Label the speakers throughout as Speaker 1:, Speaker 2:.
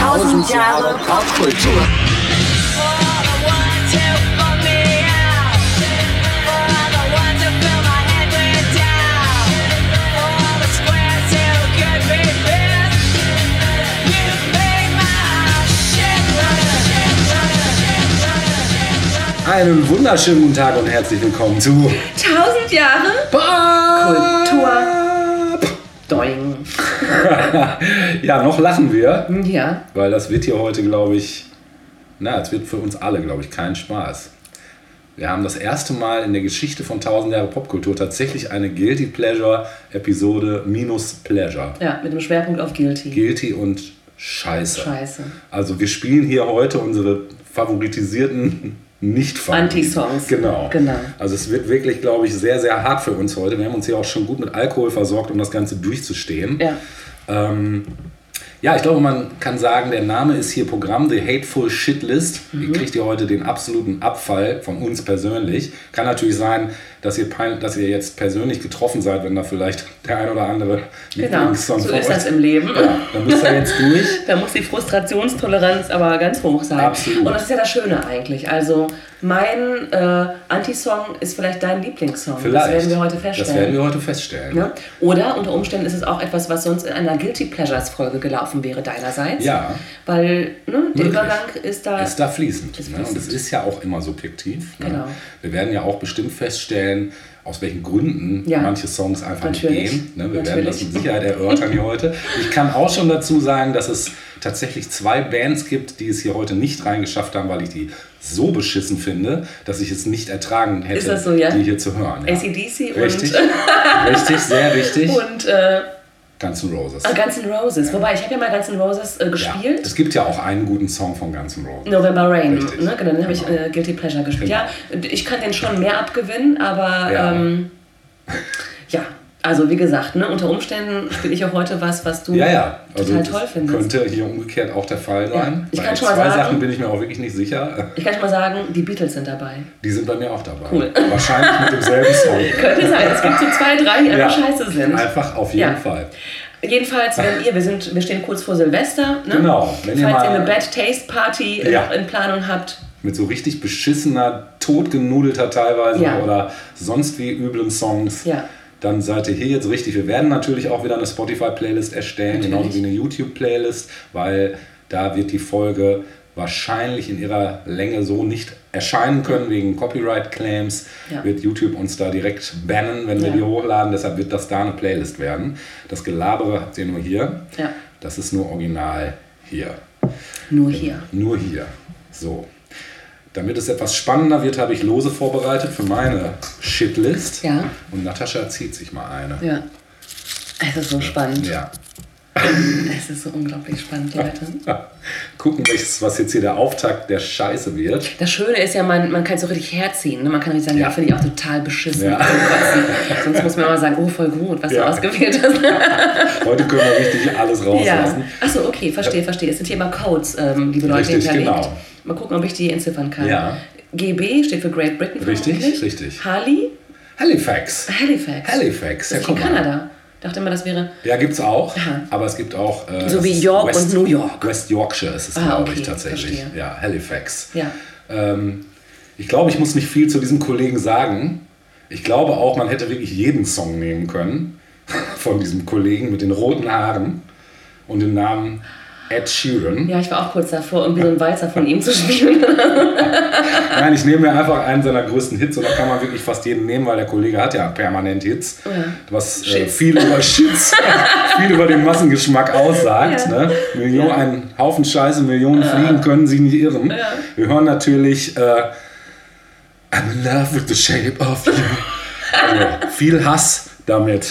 Speaker 1: Tausend Jahre Popkultur.
Speaker 2: Einen wunderschönen guten Tag und herzlich willkommen zu
Speaker 1: Tausend Jahre Kultur. Doing.
Speaker 2: ja, noch lachen wir,
Speaker 1: Ja.
Speaker 2: weil das wird hier heute, glaube ich, na, es wird für uns alle, glaube ich, kein Spaß. Wir haben das erste Mal in der Geschichte von 1000 Jahre Popkultur tatsächlich eine Guilty Pleasure Episode minus Pleasure.
Speaker 1: Ja, mit dem Schwerpunkt auf Guilty.
Speaker 2: Guilty und Scheiße.
Speaker 1: Scheiße.
Speaker 2: Also wir spielen hier heute unsere favoritisierten nicht
Speaker 1: Anti-Songs.
Speaker 2: Genau.
Speaker 1: Genau.
Speaker 2: Also es wird wirklich, glaube ich, sehr, sehr hart für uns heute. Wir haben uns hier auch schon gut mit Alkohol versorgt, um das Ganze durchzustehen.
Speaker 1: Ja.
Speaker 2: Ähm, ja, ich glaube, man kann sagen, der Name ist hier Programm, The Hateful Shit List.
Speaker 1: Mhm.
Speaker 2: Ihr kriegt hier heute den absoluten Abfall von uns persönlich. Kann natürlich sein, dass ihr, dass ihr jetzt persönlich getroffen seid, wenn da vielleicht der ein oder andere
Speaker 1: Genau.
Speaker 2: Lieblingssong
Speaker 1: So
Speaker 2: von
Speaker 1: ist das im Leben.
Speaker 2: Ja, dann müsst ihr jetzt durch.
Speaker 1: Da muss die Frustrationstoleranz aber ganz hoch sein.
Speaker 2: Absolut.
Speaker 1: Und das ist ja das Schöne eigentlich. Also mein äh, Anti-Song ist vielleicht dein Lieblingssong.
Speaker 2: Vielleicht.
Speaker 1: Das werden wir heute feststellen.
Speaker 2: Das werden wir heute feststellen.
Speaker 1: Ne? Oder unter Umständen ist es auch etwas, was sonst in einer Guilty Pleasures Folge gelaufen wäre deinerseits.
Speaker 2: Ja.
Speaker 1: Weil ne, der. Übergang ist da.
Speaker 2: ist da fließend.
Speaker 1: Ist
Speaker 2: Ne? Und
Speaker 1: fließend.
Speaker 2: es ist ja auch immer subjektiv. Ne?
Speaker 1: Genau.
Speaker 2: Wir werden ja auch bestimmt feststellen, aus welchen Gründen
Speaker 1: Ja.
Speaker 2: manche Songs einfach
Speaker 1: Natürlich.
Speaker 2: nicht gehen. Ne? Wir werden das
Speaker 1: Natürlich.
Speaker 2: mit Sicherheit erörtern hier heute. Ich kann auch schon dazu sagen, dass es tatsächlich zwei Bands gibt, die es hier heute nicht reingeschafft haben, weil ich die so beschissen finde, dass ich es nicht ertragen hätte,
Speaker 1: so, ja?
Speaker 2: die hier zu hören. Ja.
Speaker 1: AC/DC
Speaker 2: Richtig,
Speaker 1: und,
Speaker 2: richtig, sehr richtig.
Speaker 1: und äh,
Speaker 2: Guns N' Roses.
Speaker 1: ah, Guns N' Roses. Wobei, ich habe ja mal Guns N' Roses äh,
Speaker 2: Ja.
Speaker 1: gespielt.
Speaker 2: Es gibt ja auch einen guten Song von Guns N' Roses.
Speaker 1: November Rain, ne? genau, den habe ich
Speaker 2: Genau.
Speaker 1: äh, Guilty Pleasure gespielt.
Speaker 2: Genau.
Speaker 1: Ja, ich kann den schon mehr abgewinnen, aber
Speaker 2: Ja.
Speaker 1: ähm, ja, also wie gesagt, ne, unter Umständen spiele ich auch heute was, was du
Speaker 2: Ja, ja. Also
Speaker 1: total toll findest.
Speaker 2: könnte hier umgekehrt auch der Fall sein.
Speaker 1: Ich
Speaker 2: Bei
Speaker 1: kann schon mal
Speaker 2: zwei
Speaker 1: sagen-
Speaker 2: Sachen bin ich mir auch wirklich nicht sicher.
Speaker 1: Ich kann schon mal sagen, die Beatles sind dabei.
Speaker 2: Die sind bei mir auch dabei.
Speaker 1: Cool.
Speaker 2: Wahrscheinlich mit demselben Song.
Speaker 1: Könnte sein, es gibt so zwei, drei, die einfach
Speaker 2: Ja.
Speaker 1: scheiße sind.
Speaker 2: Einfach auf jeden
Speaker 1: Ja.
Speaker 2: Fall.
Speaker 1: Jedenfalls, wenn ihr, wir, sind, wir stehen kurz vor Silvester, ne?
Speaker 2: Genau, wenn ihr
Speaker 1: falls
Speaker 2: mal-
Speaker 1: ihr eine Bad Taste Party
Speaker 2: Ja.
Speaker 1: noch in Planung habt,
Speaker 2: Mit so richtig beschissener, totgenudelter teilweise
Speaker 1: Ja.
Speaker 2: oder sonst wie üblen Songs.
Speaker 1: Ja.
Speaker 2: Dann seid ihr hier jetzt richtig. Wir werden natürlich auch wieder eine Spotify-Playlist erstellen,
Speaker 1: Natürlich.
Speaker 2: genauso wie eine YouTube-Playlist, weil da wird die Folge wahrscheinlich in ihrer Länge so nicht erscheinen können wegen Copyright-Claims.
Speaker 1: Ja.
Speaker 2: Wird YouTube uns da direkt bannen, wenn wir
Speaker 1: Ja.
Speaker 2: die hochladen. Deshalb wird das da eine Playlist werden. Das Gelabere habt ihr nur hier.
Speaker 1: Ja.
Speaker 2: Das ist nur original hier.
Speaker 1: nur hier.
Speaker 2: Nur hier. So. Damit es etwas spannender wird, habe ich Lose vorbereitet für meine Shitlist.
Speaker 1: Ja.
Speaker 2: Und Natascha zieht sich mal eine.
Speaker 1: Ja. Es ist so spannend.
Speaker 2: Ja.
Speaker 1: Es ist so unglaublich spannend, Leute.
Speaker 2: Gucken, welches, was jetzt hier der Auftakt der Scheiße wird.
Speaker 1: Das Schöne ist ja, man, man kann es so richtig herziehen. Ne? Man kann richtig sagen, ja,
Speaker 2: Ja.
Speaker 1: finde ich auch total beschissen.
Speaker 2: Ja.
Speaker 1: Sonst muss man immer sagen, oh, voll gut, was
Speaker 2: Ja.
Speaker 1: du ausgewählt hast.
Speaker 2: Heute können wir richtig alles
Speaker 1: ja.
Speaker 2: rauslassen.
Speaker 1: Achso, okay, verstehe, verstehe. Es sind hier immer Codes, ähm, liebe Leute,
Speaker 2: Richtig,
Speaker 1: hinterlegt.
Speaker 2: genau.
Speaker 1: Mal gucken, ob ich die entziffern kann.
Speaker 2: Ja.
Speaker 1: GB steht für Great Britain.
Speaker 2: Richtig, richtig.
Speaker 1: Harley,
Speaker 2: Halifax.
Speaker 1: Halifax.
Speaker 2: Halifax, ja, guck mal.
Speaker 1: Kanada. Dachte immer, das wäre.
Speaker 2: Ja, gibt es auch.
Speaker 1: Aha.
Speaker 2: Aber es gibt auch. Äh,
Speaker 1: So wie York und New York.
Speaker 2: West Yorkshire ist es,
Speaker 1: Ah,
Speaker 2: glaube
Speaker 1: okay,
Speaker 2: ich, tatsächlich.
Speaker 1: verstehe.
Speaker 2: Ja, Halifax.
Speaker 1: Ja.
Speaker 2: Ähm, ich glaube, ich muss nicht viel zu diesem Kollegen sagen. Ich glaube auch, man hätte wirklich jeden Song nehmen können von diesem Kollegen mit den roten Haaren und dem Namen Ed Sheeran.
Speaker 1: Ja, ich war auch kurz davor, irgendwie so einen Walzer von ihm zu spielen.
Speaker 2: Nein, ich nehme mir einfach einen seiner größten Hits und da kann man wirklich fast jeden nehmen, weil der Kollege hat ja permanent Hits, was äh, viel über Shits, viel über den Massengeschmack aussagt.
Speaker 1: Ja.
Speaker 2: Ne? Million,
Speaker 1: Ja.
Speaker 2: Ein Haufen Scheiße, Millionen Fliegen können sich nicht irren. Wir hören natürlich äh, I'm in love with the shape of you. Also viel Hass damit.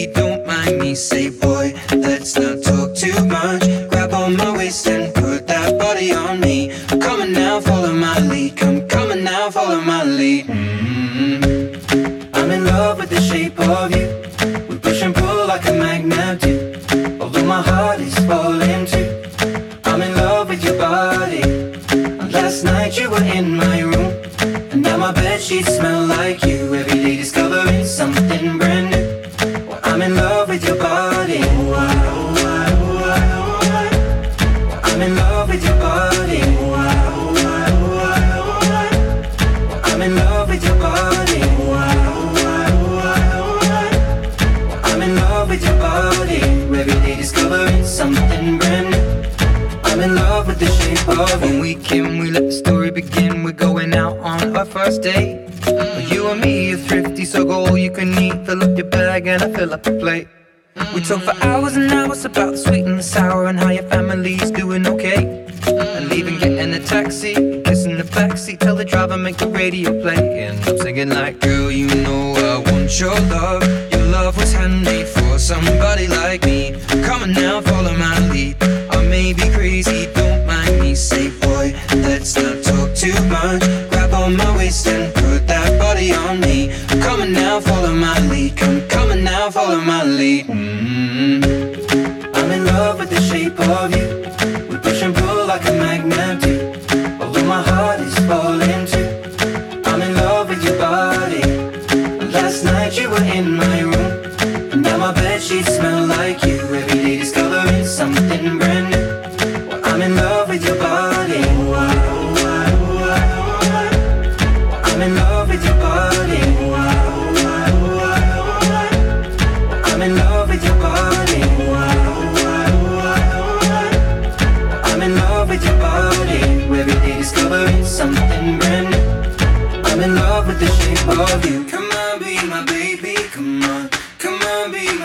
Speaker 3: smell. And I fill up the plate. We talk for hours and hours about the sweet and the sour and how your family's doing okay. And leaving, getting a taxi, kissing the backseat, tell the driver make the radio play. And I'm singing like, girl, you know I want. Your love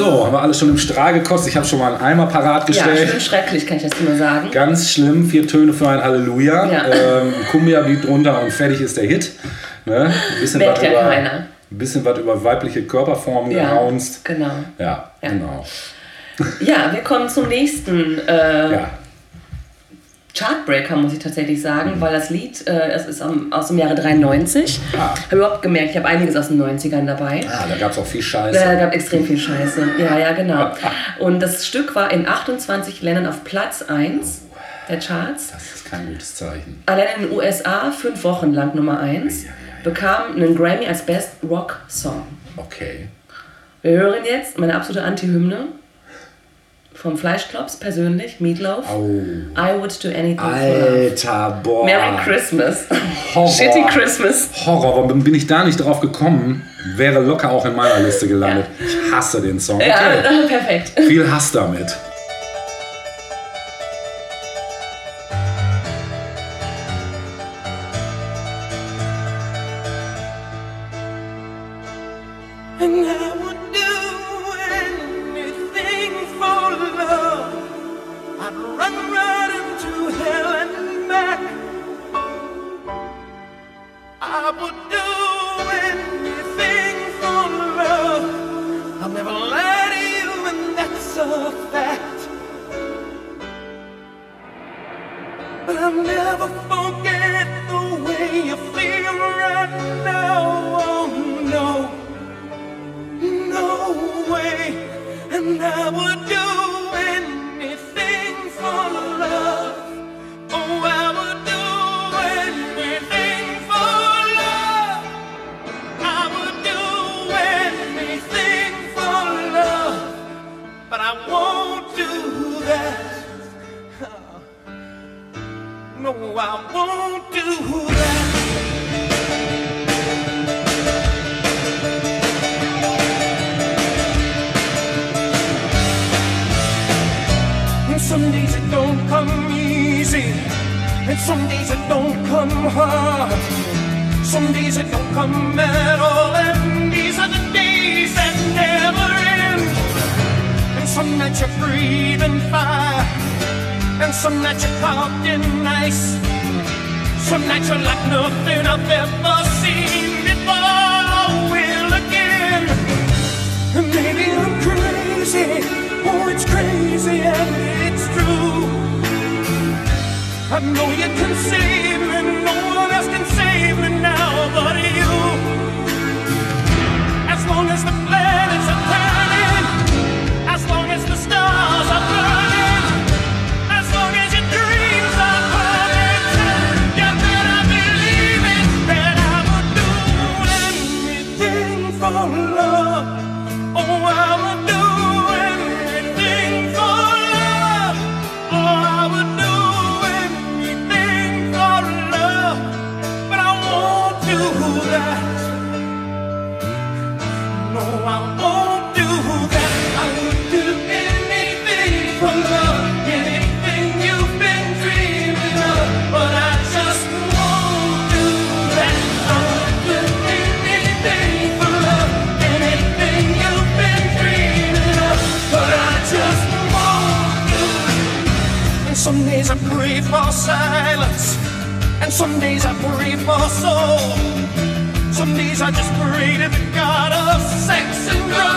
Speaker 2: So, haben wir alles schon im Strahl gekostet. Ich habe schon mal einen Eimer parat
Speaker 1: Ja,
Speaker 2: gestellt.
Speaker 1: schlimm schrecklich, kann ich das nur sagen.
Speaker 2: Ganz schlimm, vier Töne für ein Halleluja.
Speaker 1: Ja.
Speaker 2: Ähm, Kumbia-Beat drunter und fertig ist der Hit. Ne? Ein bisschen was
Speaker 1: ja
Speaker 2: über,
Speaker 1: keiner.
Speaker 2: ein bisschen was über weibliche Körperformen
Speaker 1: Ja, genau.
Speaker 2: Ja,
Speaker 1: Ja.
Speaker 2: genau.
Speaker 1: Ja, wir kommen zum nächsten äh,
Speaker 2: Ja.
Speaker 1: Chartbreaker, muss ich tatsächlich sagen, weil das Lied, äh, es ist am, aus dem Jahre 93.
Speaker 2: Ah.
Speaker 1: Habe überhaupt gemerkt, ich habe einiges aus den 90ern dabei.
Speaker 2: Ah, da gab es auch viel Scheiße.
Speaker 1: Da gab extrem viel Scheiße. Ja, ja, genau. Und das Stück war in 28 Ländern auf Platz 1 der Charts.
Speaker 2: Das ist kein gutes Zeichen.
Speaker 1: Allein in den USA fünf Wochen lang Nummer 1. Bekam einen Grammy als Best Rock Song.
Speaker 2: Okay.
Speaker 1: Wir hören jetzt meine absolute Anti-Hymne vom Fleischklops persönlich, Meatloaf.
Speaker 2: Au.
Speaker 1: I would do anything.
Speaker 2: Alter, boah.
Speaker 1: Merry Christmas.
Speaker 2: Horror.
Speaker 1: Shitty Christmas.
Speaker 2: Horror, warum bin ich da nicht drauf gekommen? Wäre locker auch in meiner Liste gelandet. Ich hasse den Song.
Speaker 1: Ja,
Speaker 2: Okay.
Speaker 1: perfekt.
Speaker 2: Viel Hass damit.
Speaker 4: never fall. Heart. Some days it don't come at all, and these are the days that never end. And some nights you're breathing fire, and some nights you're caught in ice. Some nights you're like nothing I've ever seen before. Oh, Will again, and maybe I'm crazy. Oh, it's crazy and it's true. I know you can save me, for silence, and some days I pray for soul. Some days I just pray to the God of sex and drums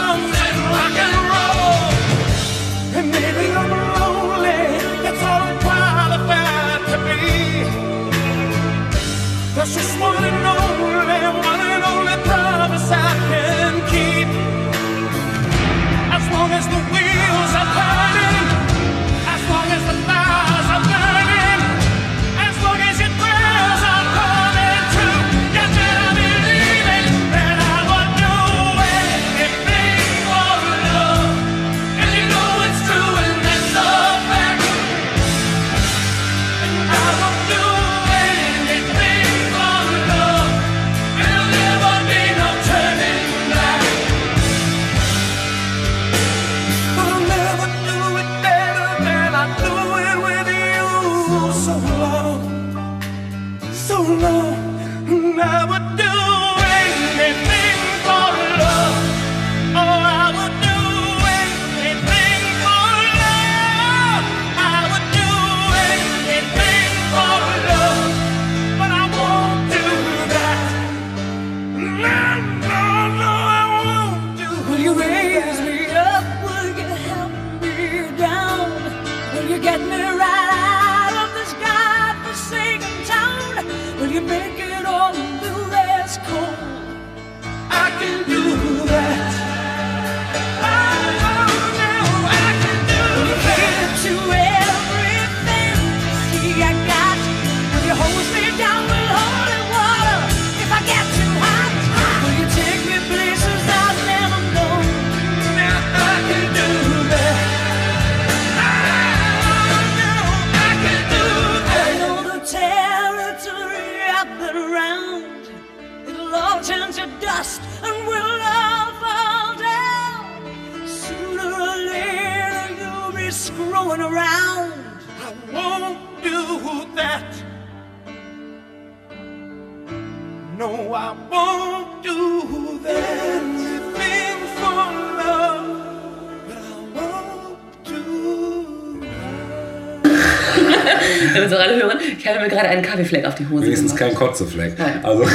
Speaker 1: Kaffeefleck auf die Hose
Speaker 2: Wenigstens
Speaker 1: gemacht.
Speaker 2: kein Kotzefleck.
Speaker 1: Nein.
Speaker 2: Also,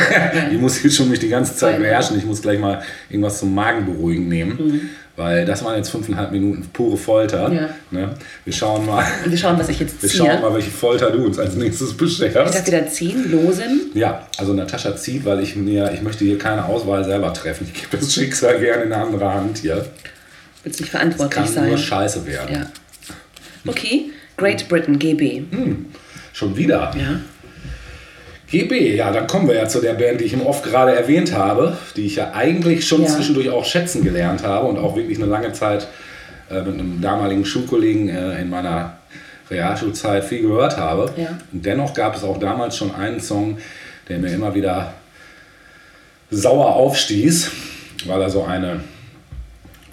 Speaker 2: ich muss hier schon mich die ganze Zeit beherrschen. Ich muss gleich mal irgendwas zum Magen beruhigen nehmen. Weil das waren jetzt fünfeinhalb Minuten pure Folter.
Speaker 1: Ja.
Speaker 2: Ne? Wir schauen mal.
Speaker 1: Und wir schauen, was ich jetzt
Speaker 2: Wir
Speaker 1: ziehe.
Speaker 2: schauen mal, welche Folter du uns als nächstes
Speaker 1: Ich darf
Speaker 2: bescherst.
Speaker 1: wieder ziehen, losen.
Speaker 2: Ja, also Natascha zieht, weil ich mir, ich möchte hier keine Auswahl selber treffen. Ich gebe das Schicksal gerne in eine andere Hand hier.
Speaker 1: Willst nicht
Speaker 2: Kann
Speaker 1: verantwortlich sein.
Speaker 2: nur scheiße werden.
Speaker 1: Ja. Okay, Great Britain, GB.
Speaker 2: Schon wieder.
Speaker 1: Ja.
Speaker 2: GB, ja, dann kommen wir ja zu der Band, die ich im Off gerade erwähnt habe, die ich ja eigentlich schon
Speaker 1: Ja.
Speaker 2: zwischendurch auch schätzen gelernt habe und auch wirklich eine lange Zeit äh, mit einem damaligen Schulkollegen äh, in meiner Realschulzeit viel gehört habe.
Speaker 1: Ja.
Speaker 2: Und dennoch gab es auch damals schon einen Song, der mir immer wieder sauer aufstieß, weil er so eine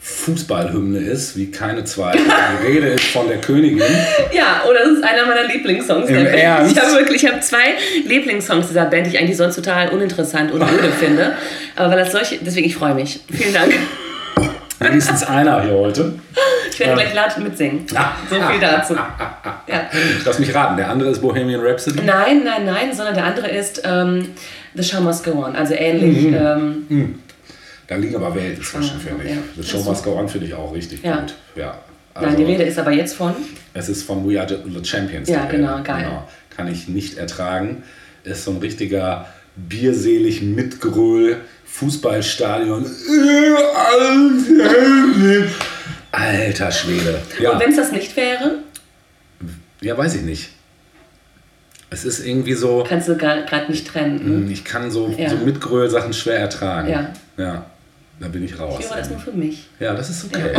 Speaker 2: Fußballhymne ist, wie keine zweite. Die Rede ist von der Königin.
Speaker 1: Ja, oder das ist einer meiner Lieblingssongs
Speaker 2: Im. Ernst?
Speaker 1: Ich habe wirklich, ich habe zwei Lieblingssongs dieser Band, die ich eigentlich sonst total uninteressant und öde finde. Aber weil das solche, deswegen ich freue mich. Vielen Dank.
Speaker 2: Wenigstens einer hier heute.
Speaker 1: Ich werde gleich laut mitsingen. So viel dazu. Ja.
Speaker 2: Lass mich raten, der andere ist Bohemian Rhapsody.
Speaker 1: Nein, nein, nein, sondern der andere ist ähm, The Show Must Go On. Also ähnlich.
Speaker 2: Mhm.
Speaker 1: Ähm,
Speaker 2: Da liegen aber Welten zwischen,
Speaker 1: Ah,
Speaker 2: finde ich.
Speaker 1: ja.
Speaker 2: The Show Must Go On finde ich auch richtig
Speaker 1: Ja.
Speaker 2: gut. Ja. Also,
Speaker 1: nein, die Rede ist aber jetzt von.
Speaker 2: Es ist von We Are the Champions.
Speaker 1: Ja, genau, geil.
Speaker 2: Kann ich nicht ertragen. Ist so ein richtiger bierselig Mitgröl, Fußballstadion. Alter Schwede. Ja.
Speaker 1: Und wenn es das nicht wäre,
Speaker 2: ja, weiß ich nicht. Es ist irgendwie so,
Speaker 1: kannst du gerade nicht trennen. Ne?
Speaker 2: ich kann so,
Speaker 1: Ja.
Speaker 2: so Mitgröl-Sachen schwer ertragen.
Speaker 1: Ja.
Speaker 2: Ja, da bin ich raus.
Speaker 1: Ich höre das nur für mich.
Speaker 2: Ja, das ist okay.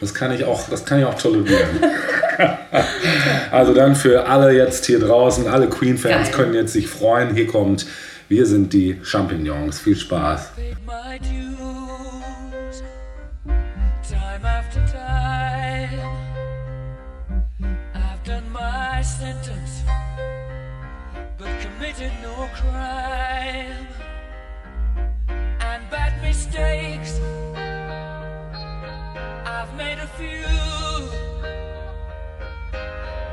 Speaker 2: Das kann ich auch, das kann ich auch tolerieren. also dann für alle jetzt hier draußen, alle Queen-Fans
Speaker 1: Geil.
Speaker 2: können jetzt sich freuen. Hier kommt, wir sind die Champignons. Viel Spaß.
Speaker 5: sentence, but committed no crime. And bad mistakes, I've made a few.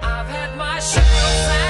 Speaker 5: I've had my share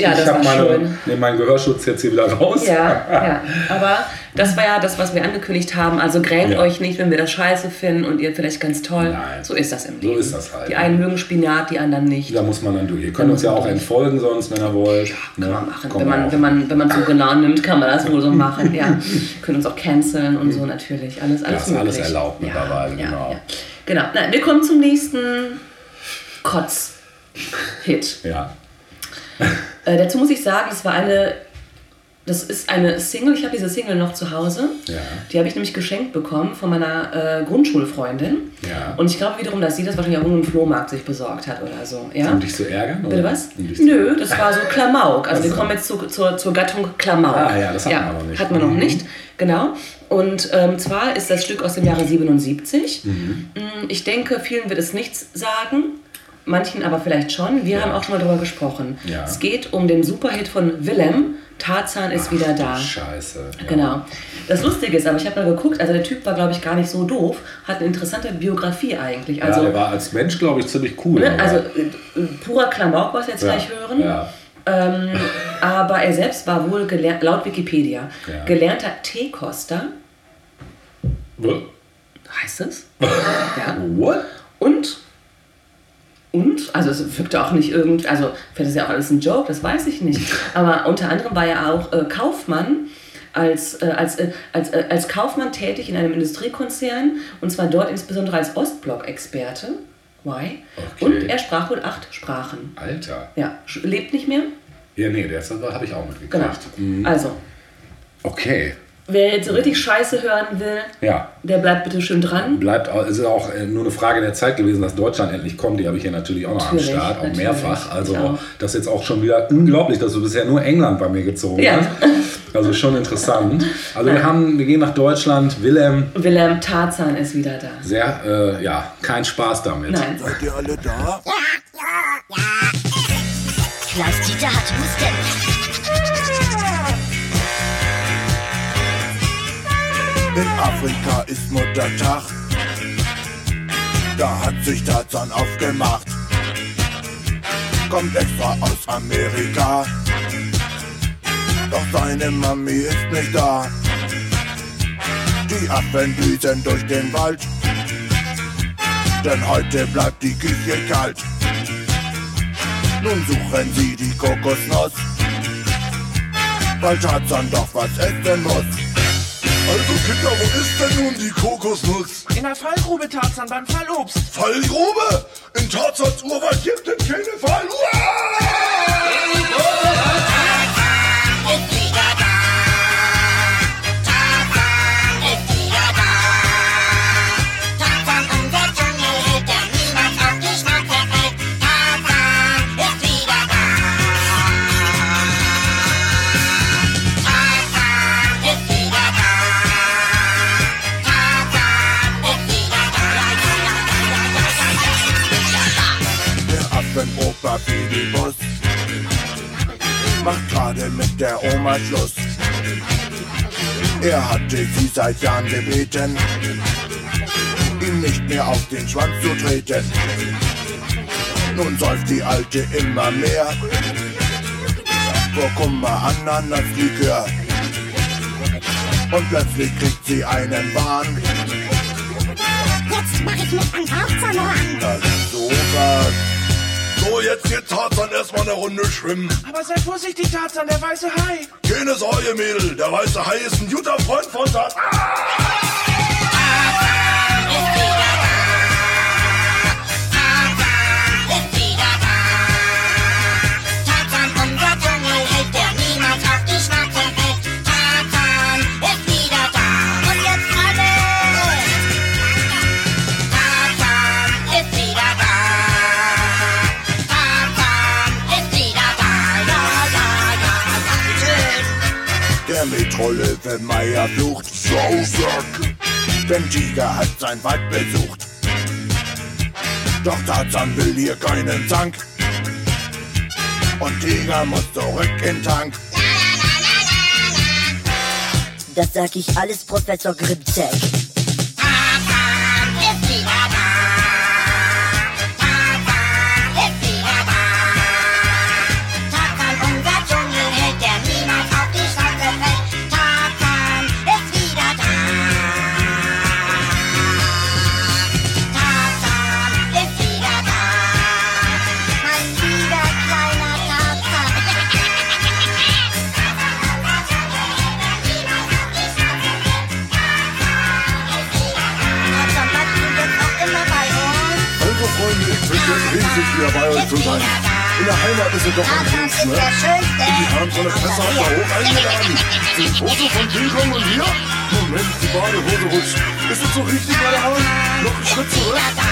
Speaker 1: Mensch, ja, das
Speaker 2: ich habe meine,
Speaker 1: schön.
Speaker 2: nehme meinen Gehörschutz jetzt hier wieder raus.
Speaker 1: Ja, ja. Aber das war ja das, was wir angekündigt haben. Also grämt
Speaker 2: Ja.
Speaker 1: euch nicht, wenn wir das scheiße finden und ihr vielleicht ganz toll.
Speaker 2: Nein.
Speaker 1: So ist das im
Speaker 2: So
Speaker 1: Leben.
Speaker 2: ist das halt.
Speaker 1: Die einen mögen Spinat, die anderen nicht.
Speaker 2: Da muss man dann durch. Ihr könnt uns ja auch entfolgen sonst, wenn ihr wollt.
Speaker 1: Kann man machen. Wenn man,
Speaker 2: auch.
Speaker 1: wenn, man, wenn man so genau nimmt, kann man das wohl so machen. Ja. Können uns auch canceln und so natürlich. Alles, alles
Speaker 2: ist alles
Speaker 1: möglich.
Speaker 2: erlaubt mittlerweile, genau.
Speaker 1: Ja. Genau. Na, wir kommen zum nächsten Kotz-Hit.
Speaker 2: Ja.
Speaker 1: Äh, dazu muss ich sagen, es war eine Das ist eine Single, ich habe diese Single noch zu Hause.
Speaker 2: Ja.
Speaker 1: Die habe ich nämlich geschenkt bekommen von meiner äh, Grundschulfreundin.
Speaker 2: Ja.
Speaker 1: Und ich glaube wiederum, dass sie das wahrscheinlich auf irgendeinem Flohmarkt sich besorgt hat oder so. Ja?
Speaker 2: Um dich zu ärgern?
Speaker 1: Bitte
Speaker 2: oder?
Speaker 1: was?
Speaker 2: Um
Speaker 1: Nö, das war so Klamauk. Also wir kommen jetzt zu, zur, zur Gattung Klamauk.
Speaker 2: Ah, ja, das hatten wir noch nicht.
Speaker 1: Hatten wir noch
Speaker 2: Mhm.
Speaker 1: nicht, genau. Und ähm, zwar ist das Stück aus dem Jahre 77.
Speaker 2: Mhm.
Speaker 1: Mm, Ich denke, vielen wird es nichts sagen, manchen aber vielleicht schon. Wir haben auch schon mal darüber gesprochen.
Speaker 2: Ja.
Speaker 1: Es geht um den Superhit von Willem, Tarzan ist wieder da.
Speaker 2: Scheiße. Ja.
Speaker 1: Genau. Das Lustige ist aber, ich habe mal geguckt, also der Typ war, glaube ich, gar nicht so doof, hat eine interessante Biografie eigentlich. Also,
Speaker 2: ja, der war als Mensch, glaube ich, ziemlich cool.
Speaker 1: ne, also äh, purer Klamauk, was wir jetzt
Speaker 2: ja,
Speaker 1: gleich hören.
Speaker 2: Ja.
Speaker 1: Ähm, aber er selbst war wohl gelernt, laut Wikipedia
Speaker 2: Ja.
Speaker 1: gelernter Teekoster, heißt es? ja.
Speaker 2: What?
Speaker 1: Und, und, also es wirkte auch nicht irgend, also vielleicht ist ja auch alles ein Joke, das weiß ich nicht. Aber unter anderem war er auch äh, Kaufmann. Als, äh, als, äh, als, äh, als Kaufmann tätig in einem Industriekonzern und zwar dort insbesondere als Ostblock-Experte. Why?
Speaker 2: Okay.
Speaker 1: Und er sprach wohl acht Sprachen.
Speaker 2: Alter.
Speaker 1: Ja, lebt nicht mehr.
Speaker 2: Ja, nee, das habe ich auch mitgekriegt.
Speaker 1: Genau.
Speaker 2: Mhm.
Speaker 1: Also,
Speaker 2: Okay.
Speaker 1: Wer jetzt so richtig Scheiße hören will,
Speaker 2: Ja.
Speaker 1: der bleibt bitte schön dran.
Speaker 2: Bleibt auch, es ist auch äh, nur eine Frage der Zeit gewesen, dass Deutschland endlich kommt. Die habe ich hier natürlich auch noch
Speaker 1: Natürlich,
Speaker 2: am Start, auch
Speaker 1: natürlich.
Speaker 2: mehrfach. Also
Speaker 1: auch.
Speaker 2: das ist jetzt auch schon wieder unglaublich, dass du bisher nur England bei mir gezogen
Speaker 1: Ja.
Speaker 2: hast. Also schon interessant. Also wir haben, wir gehen nach Deutschland. Willem,
Speaker 1: Willem Tarzan ist wieder da.
Speaker 2: sehr, äh, ja, kein Spaß damit.
Speaker 1: Nein.
Speaker 6: Seid ihr alle da?
Speaker 7: Klaus-Dieter hat Husten.
Speaker 6: In Afrika ist Muttertag. Da hat sich Tarzan aufgemacht. Kommt extra aus Amerika. Doch seine Mami ist nicht da. Die Affen düsen durch den Wald. Denn heute bleibt die Küche kalt. Nun suchen sie die Kokosnuss. Weil Tarzan doch was essen muss.
Speaker 8: Also Kinder, wo ist denn nun die Kokosnuss?
Speaker 9: In der Fallgrube Tarzan beim Fallobst.
Speaker 8: Fallgrube? In Tarzans Urwald gibt es keine Fall.
Speaker 6: Fidibus macht gerade mit der Oma Schluss. Er hatte sie seit Jahren gebeten, ihm nicht mehr auf den Schwanz zu treten. Nun säuft die Alte immer mehr, vor Kummer Ananaslikör. Und plötzlich kriegt sie einen Wahn,
Speaker 7: Jetzt mach ich mit an Tarzan ran.
Speaker 6: das ist sowas.
Speaker 8: So, jetzt geht Tarzan erstmal eine Runde schwimmen.
Speaker 9: Aber sei vorsichtig, Tarzan, der weiße Hai.
Speaker 8: Keine Sorge, Mädel. Der weiße Hai ist ein guter Freund von Tarzan.
Speaker 7: ist Der
Speaker 6: Metrolöwe Meier flucht, Sausack. Denn Tiger hat sein Wald besucht. Doch Tarzan will hier keinen Zank. Und Tiger muss zurück in Tank.
Speaker 7: Das sag ich alles Professor Grimzek. Da
Speaker 8: hoch eingeladen. Ein Foto von Bildung und hier? Moment, die Badehose rutscht. Ist es so richtig, meine Herren? Noch einen Schritt zurück.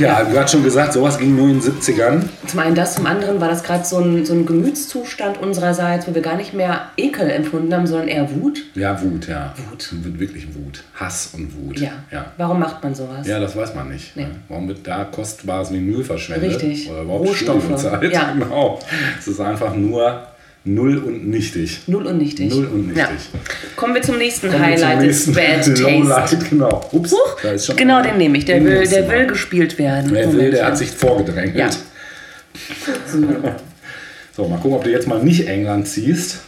Speaker 8: Ja,
Speaker 2: du hast schon gesagt, sowas ging nur in den 70ern.
Speaker 1: Zum einen das, zum anderen war das gerade so ein, so ein Gemütszustand unsererseits, wo wir gar nicht mehr Ekel empfunden haben, sondern eher Wut.
Speaker 2: Ja, Wut, ja.
Speaker 1: Wut.
Speaker 2: Wirklich Wut. Hass und Wut.
Speaker 1: Ja.
Speaker 2: Ja,
Speaker 1: Warum macht man sowas?
Speaker 2: ja das weiß man nicht.
Speaker 1: Nee.
Speaker 2: ne? Warum wird da kostbares Menü verschwendet?
Speaker 1: Richtig.
Speaker 2: Oder überhaupt
Speaker 1: Rohstoffe. Ja.
Speaker 2: Genau. Es ist einfach nur null und nichtig.
Speaker 1: Null und nichtig.
Speaker 2: Null und nichtig.
Speaker 1: Ja. Kommen wir zum nächsten
Speaker 2: Kommen wir zum
Speaker 1: Highlight
Speaker 2: nächsten
Speaker 1: des Bad Taste.
Speaker 2: Lowlight, genau. Ups,
Speaker 1: Huch,
Speaker 2: da ist schon
Speaker 1: genau den nehme ich. Der will, der will gespielt werden.
Speaker 2: Wer will, der hat sich vorgedrängelt.
Speaker 1: Ja.
Speaker 2: So, mal gucken, ob du jetzt mal nicht England ziehst.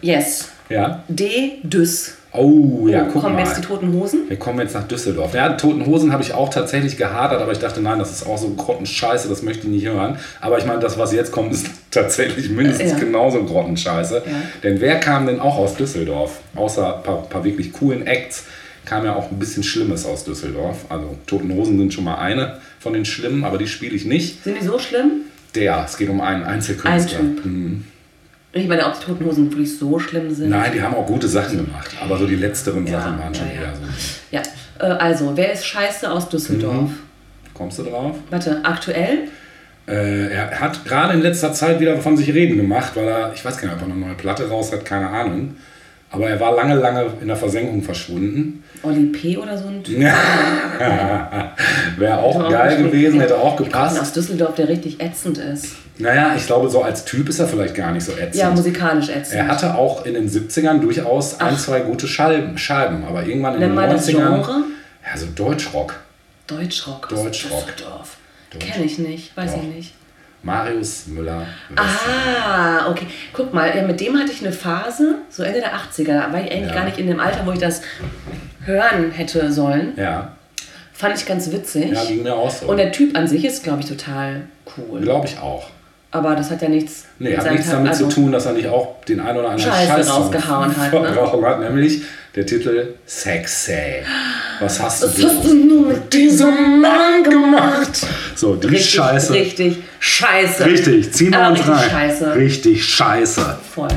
Speaker 1: Yes.
Speaker 2: Ja.
Speaker 1: D. Düss.
Speaker 2: Oh, ja,
Speaker 1: Oh,
Speaker 2: guck
Speaker 1: kommen
Speaker 2: mal.
Speaker 1: jetzt die toten Hosen?
Speaker 2: Wir kommen jetzt nach Düsseldorf. Ja, Toten Hosen habe ich auch tatsächlich gehadert, aber ich dachte, nein, das ist auch so grottenscheiße, das möchte ich nicht hören. Aber ich meine, das, was jetzt kommt, ist tatsächlich mindestens
Speaker 1: Ja.
Speaker 2: genauso grottenscheiße.
Speaker 1: Ja.
Speaker 2: Denn wer kam denn auch aus Düsseldorf? Außer ein paar, paar wirklich coolen Acts kam ja auch ein bisschen Schlimmes aus Düsseldorf. Also Toten Hosen sind schon mal eine von den Schlimmen, aber die spiele ich nicht.
Speaker 1: Sind die so schlimm?
Speaker 2: Der, es geht um einen Einzelkünstler.
Speaker 1: Ein Typ.
Speaker 2: Mhm.
Speaker 1: Ich meine, ob die toten Hosen wirklich so schlimm sind.
Speaker 2: Nein, die haben auch gute Sachen gemacht, aber so die letzteren
Speaker 1: Ja,
Speaker 2: Sachen waren schon
Speaker 1: ja,
Speaker 2: eher so.
Speaker 1: Ja, äh, also, wer ist scheiße aus Düsseldorf?
Speaker 2: Mhm. Kommst du drauf?
Speaker 1: Warte, aktuell?
Speaker 2: Äh, er hat gerade in letzter Zeit wieder von sich reden gemacht, weil er, ich weiß gar nicht, ob er eine neue Platte raus hat, keine Ahnung. Aber er war lange, lange in der Versenkung verschwunden.
Speaker 1: Olli P. oder so ein Typ?
Speaker 2: Wäre auch geil gewesen, hätte auch gepasst.
Speaker 1: aus Düsseldorf, der richtig ätzend ist.
Speaker 2: Naja, ich glaube, so als Typ ist er vielleicht gar nicht so ätzend.
Speaker 1: Ja, musikalisch ätzend.
Speaker 2: er hatte auch in den 70ern durchaus ein, zwei gute Scheiben, Scheiben aber irgendwann in
Speaker 1: Nenn
Speaker 2: den
Speaker 1: mal das
Speaker 2: 90ern.
Speaker 1: Genre.
Speaker 2: Ja, so Deutschrock.
Speaker 1: Deutschrock. aus
Speaker 2: Deutschrock.
Speaker 1: Düsseldorf.
Speaker 2: Deutsch-
Speaker 1: Kenne ich nicht, weiß
Speaker 2: Doch.
Speaker 1: ich nicht.
Speaker 2: Marius Müller.
Speaker 1: Ah, okay. Guck mal, ja, mit dem hatte ich eine Phase, so Ende der 80er, da war ich eigentlich
Speaker 2: Ja.
Speaker 1: gar nicht in dem Alter, wo ich das hören hätte sollen.
Speaker 2: Ja,
Speaker 1: Fand ich ganz witzig.
Speaker 2: ja ging mir auch so.
Speaker 1: Und der Typ an sich ist, glaube ich, total cool.
Speaker 2: Glaube ich auch.
Speaker 1: Aber das hat ja nichts
Speaker 2: Nee, hat nichts damit
Speaker 1: also,
Speaker 2: zu tun, dass er nicht auch den ein oder anderen
Speaker 1: Scheiße
Speaker 2: Scheiß
Speaker 1: rausgehauen hat, ne?
Speaker 2: hat, nämlich der Titel Sexy. Was hast du
Speaker 1: Was hast du nur mit diesem Mann gemacht?
Speaker 2: So, die
Speaker 1: Richtig,
Speaker 2: Scheiße.
Speaker 1: richtig scheiße.
Speaker 2: Richtig, ziehen wir
Speaker 1: Aber
Speaker 2: uns
Speaker 1: richtig
Speaker 2: rein.
Speaker 1: scheiße.
Speaker 2: Richtig scheiße.
Speaker 1: Voll.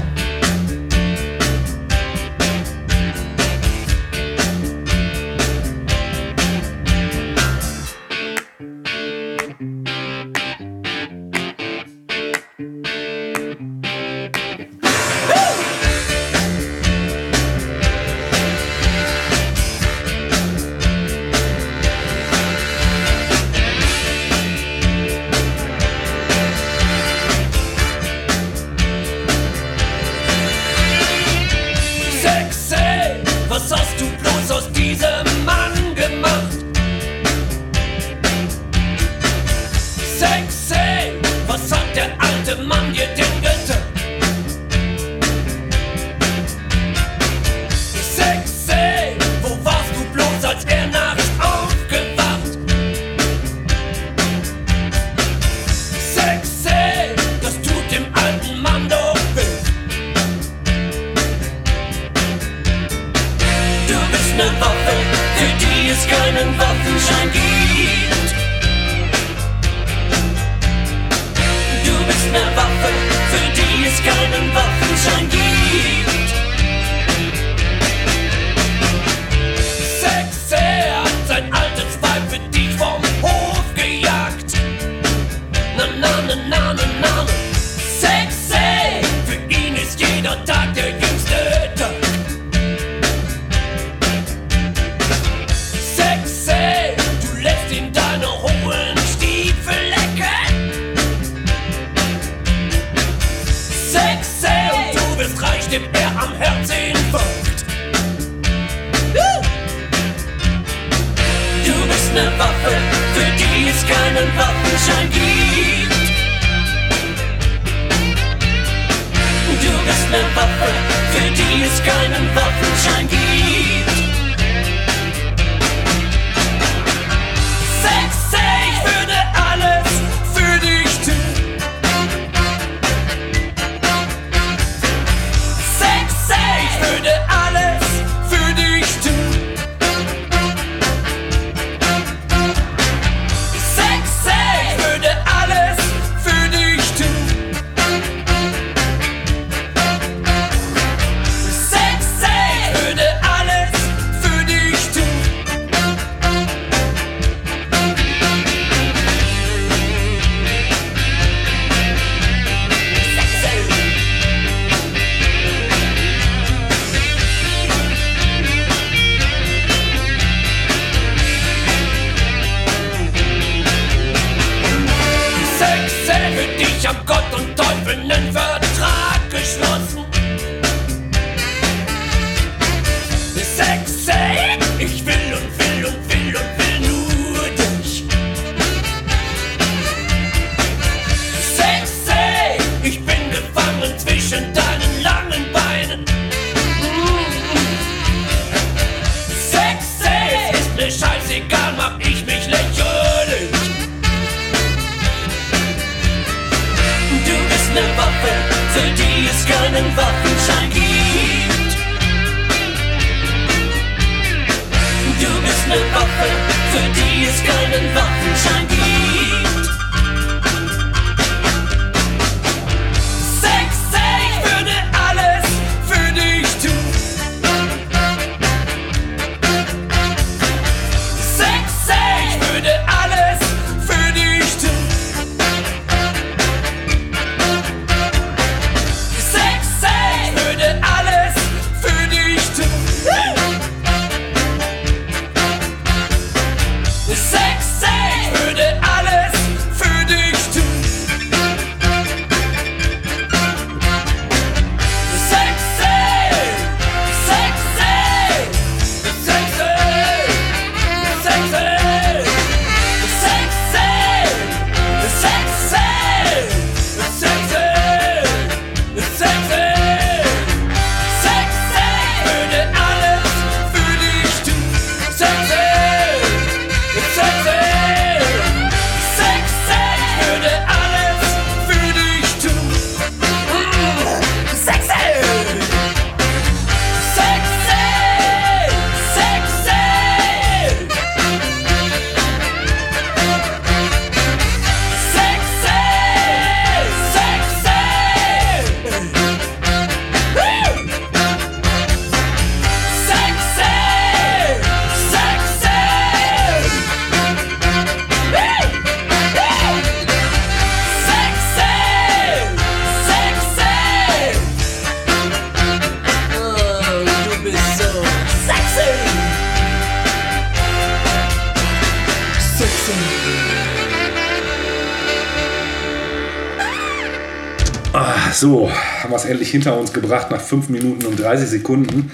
Speaker 2: Endlich hinter uns gebracht nach 5 Minuten und 30 Sekunden.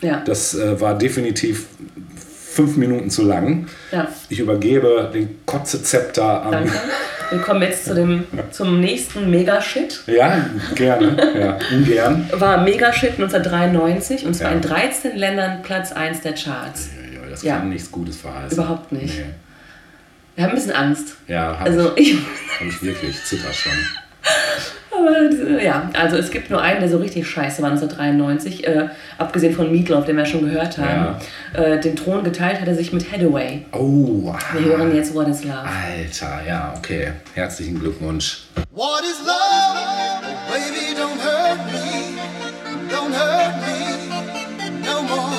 Speaker 1: Ja.
Speaker 2: Das äh, war definitiv 5 Minuten zu lang.
Speaker 1: ja.
Speaker 2: Ich übergebe den Kotzezepter an.
Speaker 1: Danke. Wir kommen jetzt zu dem, zum nächsten Megashit.
Speaker 2: Ja, gerne. Ja, ungern.
Speaker 1: War Megashit 1993 und zwar
Speaker 2: Ja.
Speaker 1: in 13 Ländern Platz 1 der Charts.
Speaker 2: Ja, das
Speaker 1: Ja.
Speaker 2: kann nichts Gutes verheißen.
Speaker 1: Überhaupt nicht.
Speaker 2: Nee.
Speaker 1: Wir haben ein bisschen Angst.
Speaker 2: Ja, hab
Speaker 1: Also
Speaker 2: ich,
Speaker 1: ich,
Speaker 2: hab ich wirklich. Zitter schon.
Speaker 1: Aber, ja, also es gibt nur einen, der so richtig scheiße war 1993, äh, abgesehen von Meatloaf, den wir schon gehört haben. Äh, den Thron geteilt hat er sich mit Hathaway.
Speaker 2: Oh,
Speaker 1: Wir hören jetzt What is Love.
Speaker 2: Alter, ja, okay. Herzlichen Glückwunsch.
Speaker 10: What is love? Baby, don't hurt me. Don't hurt me no more.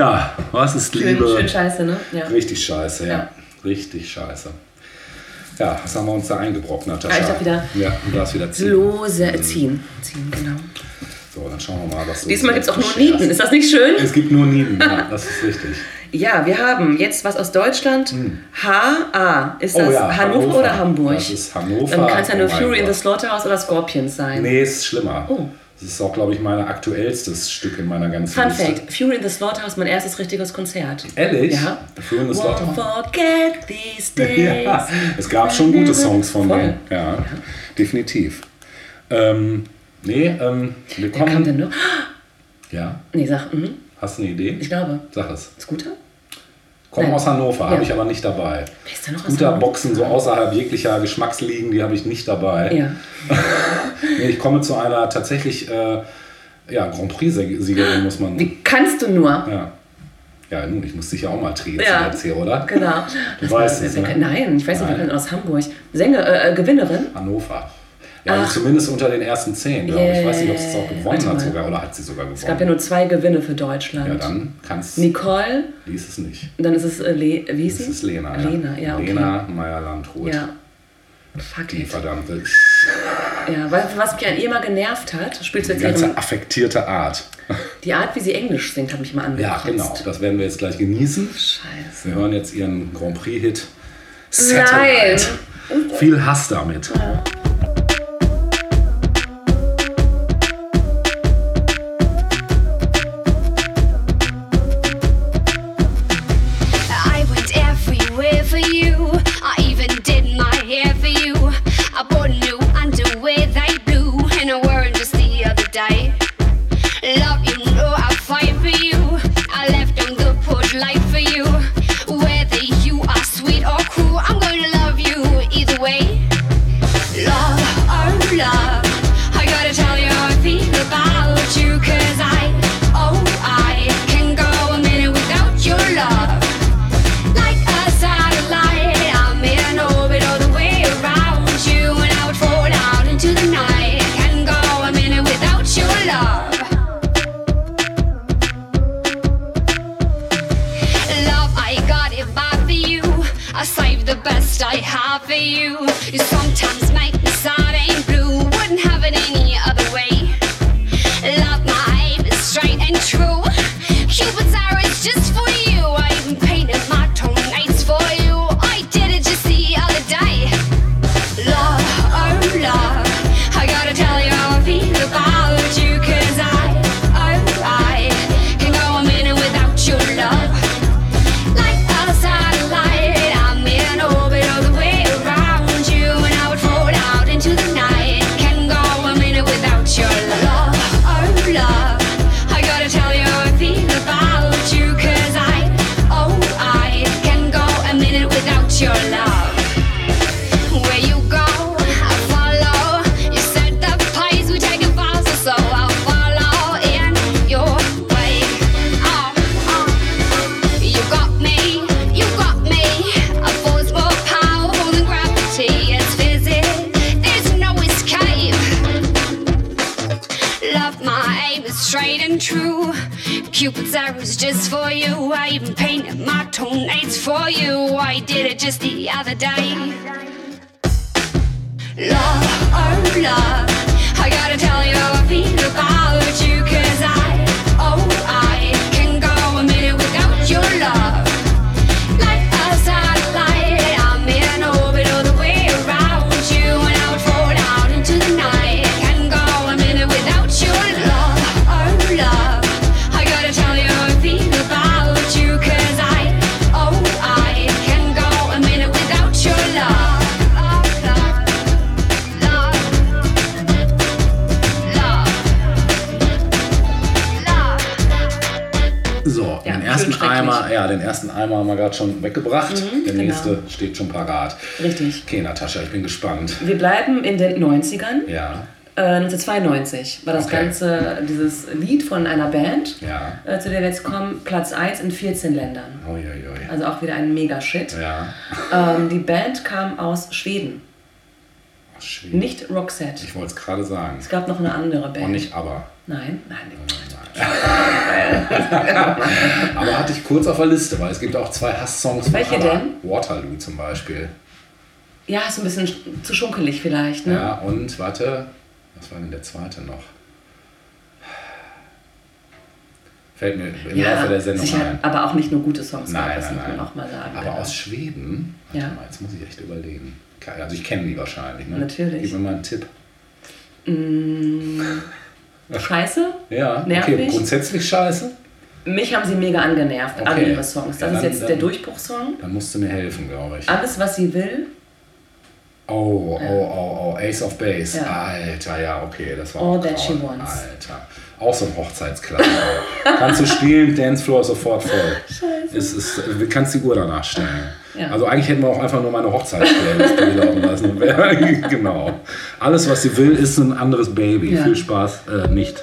Speaker 2: Ja, was ist
Speaker 1: Schön,
Speaker 2: Liebe?
Speaker 1: schön scheiße, ne? Ja.
Speaker 2: Richtig scheiße, ja.
Speaker 1: Ja.
Speaker 2: Richtig scheiße. Ja, was haben wir uns da eingebrockt, Natascha?
Speaker 1: Ah, ich darf wieder
Speaker 2: Ja, du darfst wieder ziehen.
Speaker 1: Lose ziehen. Ziehen, genau.
Speaker 2: So, dann schauen wir mal, was
Speaker 1: Diesmal gibt es auch nur. Nieten. Ist das nicht schön?
Speaker 2: Es gibt nur Nieten, ja, das ist richtig.
Speaker 1: Ja, wir haben jetzt was aus Deutschland. H.A. Ist
Speaker 2: Hm. Oh
Speaker 1: das
Speaker 2: ja,
Speaker 1: Hannover,
Speaker 2: Hannover.
Speaker 1: oder Hamburg?
Speaker 2: Das ist Hannover.
Speaker 1: Dann kann es ja nur
Speaker 2: Oh
Speaker 1: Fury in the Slaughterhouse oder Scorpions sein.
Speaker 2: Nee, ist schlimmer.
Speaker 1: Oh.
Speaker 2: Das ist auch, glaube ich, mein aktuellstes Stück in meiner ganzen
Speaker 1: Fun
Speaker 2: Liste.
Speaker 1: Fact: Fury in the Slaughterhouse, mein erstes richtiges Konzert.
Speaker 2: Ehrlich?
Speaker 1: Ja.
Speaker 2: Für das
Speaker 1: Won't
Speaker 2: Slaughterhouse?
Speaker 1: forget these days.
Speaker 2: Ja, es gab schon gute Songs von denen. Ja, definitiv. Ähm, nee, ähm, wir
Speaker 1: Wer kam denn noch?
Speaker 2: Ja,
Speaker 1: Nee, sag, mhm.
Speaker 2: hast du eine Idee?
Speaker 1: ich glaube.
Speaker 2: Sag es.
Speaker 1: Scooter?
Speaker 2: Komm
Speaker 1: Nein.
Speaker 2: aus Hannover,
Speaker 1: Ja.
Speaker 2: habe ich aber nicht dabei. Scooterboxen so außerhalb jeglicher Geschmacksligen, die habe ich nicht dabei.
Speaker 1: Ja.
Speaker 2: Nee, ich komme zu einer tatsächlich äh, ja, Grand Prix-Siegerin, muss man.
Speaker 1: Wie kannst du nur?
Speaker 2: Ja. Ja, nun, ich muss dich ja auch mal treten
Speaker 1: Ja.
Speaker 2: hier, oder?
Speaker 1: Genau.
Speaker 2: Du weißt es, ne?
Speaker 1: Nein, ich weiß nicht, wer
Speaker 2: Nein.
Speaker 1: kann aus Hamburg. Sänger, äh, äh, Gewinnerin?
Speaker 2: Hannover. Ja, also zumindest unter den ersten zehn, glaube ich. Ich weiß nicht, ob sie es auch
Speaker 1: Yeah.
Speaker 2: gewonnen hat
Speaker 1: mal.
Speaker 2: sogar, oder hat sie sogar gewonnen.
Speaker 1: Es gab ja nur zwei Gewinne für Deutschland.
Speaker 2: ja, dann kannst
Speaker 1: Nicole,
Speaker 2: lies es nicht.
Speaker 1: dann ist es äh, Le wie hieß sie?
Speaker 2: ist Lena.
Speaker 1: Lena, ja, okay.
Speaker 2: Lena Meyer-Landrut.
Speaker 1: Ja. Fuck
Speaker 2: Die
Speaker 1: it.
Speaker 2: verdammte,
Speaker 1: Ja, weil, was mich an ihr immer genervt hat, spielst du
Speaker 2: die
Speaker 1: jetzt
Speaker 2: ganze
Speaker 1: ihren,
Speaker 2: affektierte Art.
Speaker 1: die Art, wie sie Englisch singt, hat mich immer
Speaker 2: Ja,
Speaker 1: angekotzt.
Speaker 2: genau. Das werden wir jetzt gleich genießen.
Speaker 1: Scheiße.
Speaker 2: Wir hören jetzt ihren Grand Prix-Hit
Speaker 1: Nein.
Speaker 2: Satellite. Viel Hass damit.
Speaker 11: I the other
Speaker 2: haben wir gerade schon weggebracht. Der
Speaker 1: genau.
Speaker 2: nächste steht schon parat.
Speaker 1: Richtig.
Speaker 2: Okay, Natascha, ich bin gespannt.
Speaker 1: Wir bleiben in den 90ern.
Speaker 2: Ja,
Speaker 1: Äh, 1992 war das
Speaker 2: Okay.
Speaker 1: Ganze, dieses Lied von einer Band,
Speaker 2: ja.
Speaker 1: äh, zu der wir jetzt kommen, Platz 1 in 14 Ländern.
Speaker 2: Uiuiui.
Speaker 1: Also auch wieder ein Mega-Shit.
Speaker 2: Ja,
Speaker 1: Ähm, die Band kam aus Schweden,
Speaker 2: Schweden.
Speaker 1: nicht Roxette.
Speaker 2: Ich wollte es gerade sagen.
Speaker 1: Es gab noch eine andere Band.
Speaker 2: Und nicht aber.
Speaker 1: Nein, nein, nicht.
Speaker 12: Aber hatte ich kurz auf der Liste, weil es gibt auch zwei Hass-Songs von
Speaker 1: Welche denn?
Speaker 12: Waterloo zum Beispiel.
Speaker 1: Ja, ist ein bisschen zu schunkelig vielleicht, ne?
Speaker 12: Ja, und warte, was war denn der zweite noch? Fällt mir im Laufe der Sendung
Speaker 1: sicher,
Speaker 12: ein.
Speaker 1: aber auch nicht nur gute Songs,
Speaker 12: Nein,
Speaker 1: das
Speaker 12: nein,
Speaker 1: muss man auch mal sagen.
Speaker 12: Aber aus Schweden, warte
Speaker 1: Ja.
Speaker 12: mal, jetzt muss ich echt überlegen. Also ich kenne die wahrscheinlich, ne?
Speaker 1: Natürlich.
Speaker 12: Gib mir mal einen Tipp.
Speaker 1: Mm, Scheiße?
Speaker 12: Ja, okay,
Speaker 1: Nervig?
Speaker 12: grundsätzlich scheiße.
Speaker 1: Mich haben sie mega angenervt, alle
Speaker 12: Okay.
Speaker 1: ihre Songs. Das
Speaker 12: Ja,
Speaker 1: ist
Speaker 12: dann-
Speaker 1: jetzt
Speaker 12: dann-
Speaker 1: der Durchbruchssong.
Speaker 12: Dann musst du mir helfen, glaube ich.
Speaker 1: Alles, was sie will.
Speaker 12: Oh, oh, oh, oh, Ace of Base.
Speaker 1: Ja.
Speaker 12: Alter, ja, okay, das war
Speaker 1: All
Speaker 12: auch
Speaker 1: that she
Speaker 12: grausam.
Speaker 1: wants.
Speaker 12: Alter. Auch so ein Hochzeitsklassiker. kannst du spielen, Dancefloor ist sofort voll.
Speaker 1: Scheiße.
Speaker 12: Es ist, du kannst die Uhr danach stellen.
Speaker 1: Ja.
Speaker 12: Also eigentlich hätten wir auch einfach nur meine Hochzeitsplaylist durchlaufen lassen. Genau. Alles, was sie will, ist ein anderes Baby.
Speaker 1: Ja.
Speaker 12: Viel Spaß äh, nicht.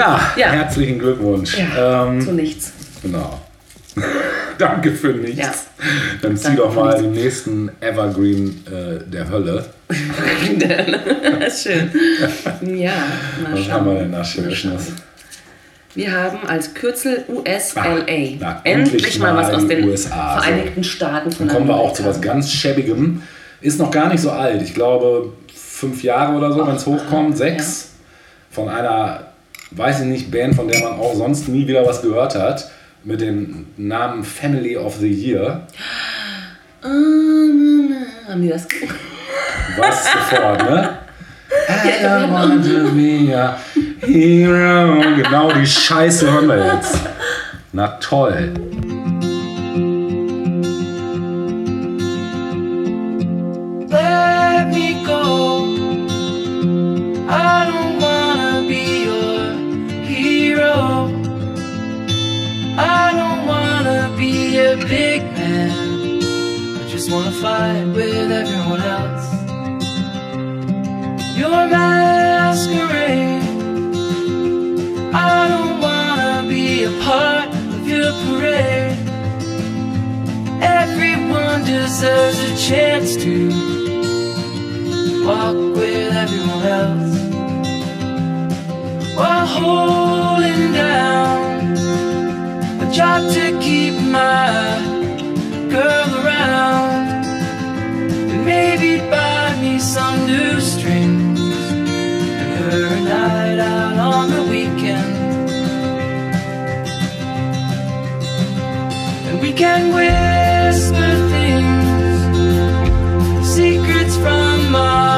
Speaker 12: Ja,
Speaker 1: Ja.
Speaker 12: herzlichen Glückwunsch.
Speaker 1: Ja,
Speaker 12: Ähm,
Speaker 1: zu nichts.
Speaker 12: Genau. Danke für nichts.
Speaker 1: Ja.
Speaker 12: Dann zieh
Speaker 1: Danke
Speaker 12: doch mal den nächsten Evergreen äh, der Hölle.
Speaker 1: schön. Ja, mal
Speaker 12: Was
Speaker 1: schauen.
Speaker 12: haben wir denn da Schönes?
Speaker 1: Wir haben als Kürzel USLA.
Speaker 12: Ah, na,
Speaker 1: endlich,
Speaker 12: endlich
Speaker 1: mal was aus den
Speaker 12: USA.
Speaker 1: Vereinigten Staaten von
Speaker 12: Dann kommen wir auch zu was ganz Schäbigem. Ist noch gar nicht so alt. Ich glaube, fünf Jahre oder so, wenn es hochkommt. Sechs. Von einer, weiß ich nicht, Band, von der man auch sonst nie wieder was gehört hat. Mit dem Namen Family of the Year.
Speaker 1: Haben die das?
Speaker 2: Es sofort, ne? I don't want to be a hero. Genau die Scheiße hören wir jetzt. Na toll.
Speaker 5: Wanna fight with everyone else. Your masquerade. I don't wanna be a part of your parade. Everyone deserves a chance to walk with everyone else while holding down a job to keep my girl some new strings. And her a night out on the weekend. And we can whisper things secrets from our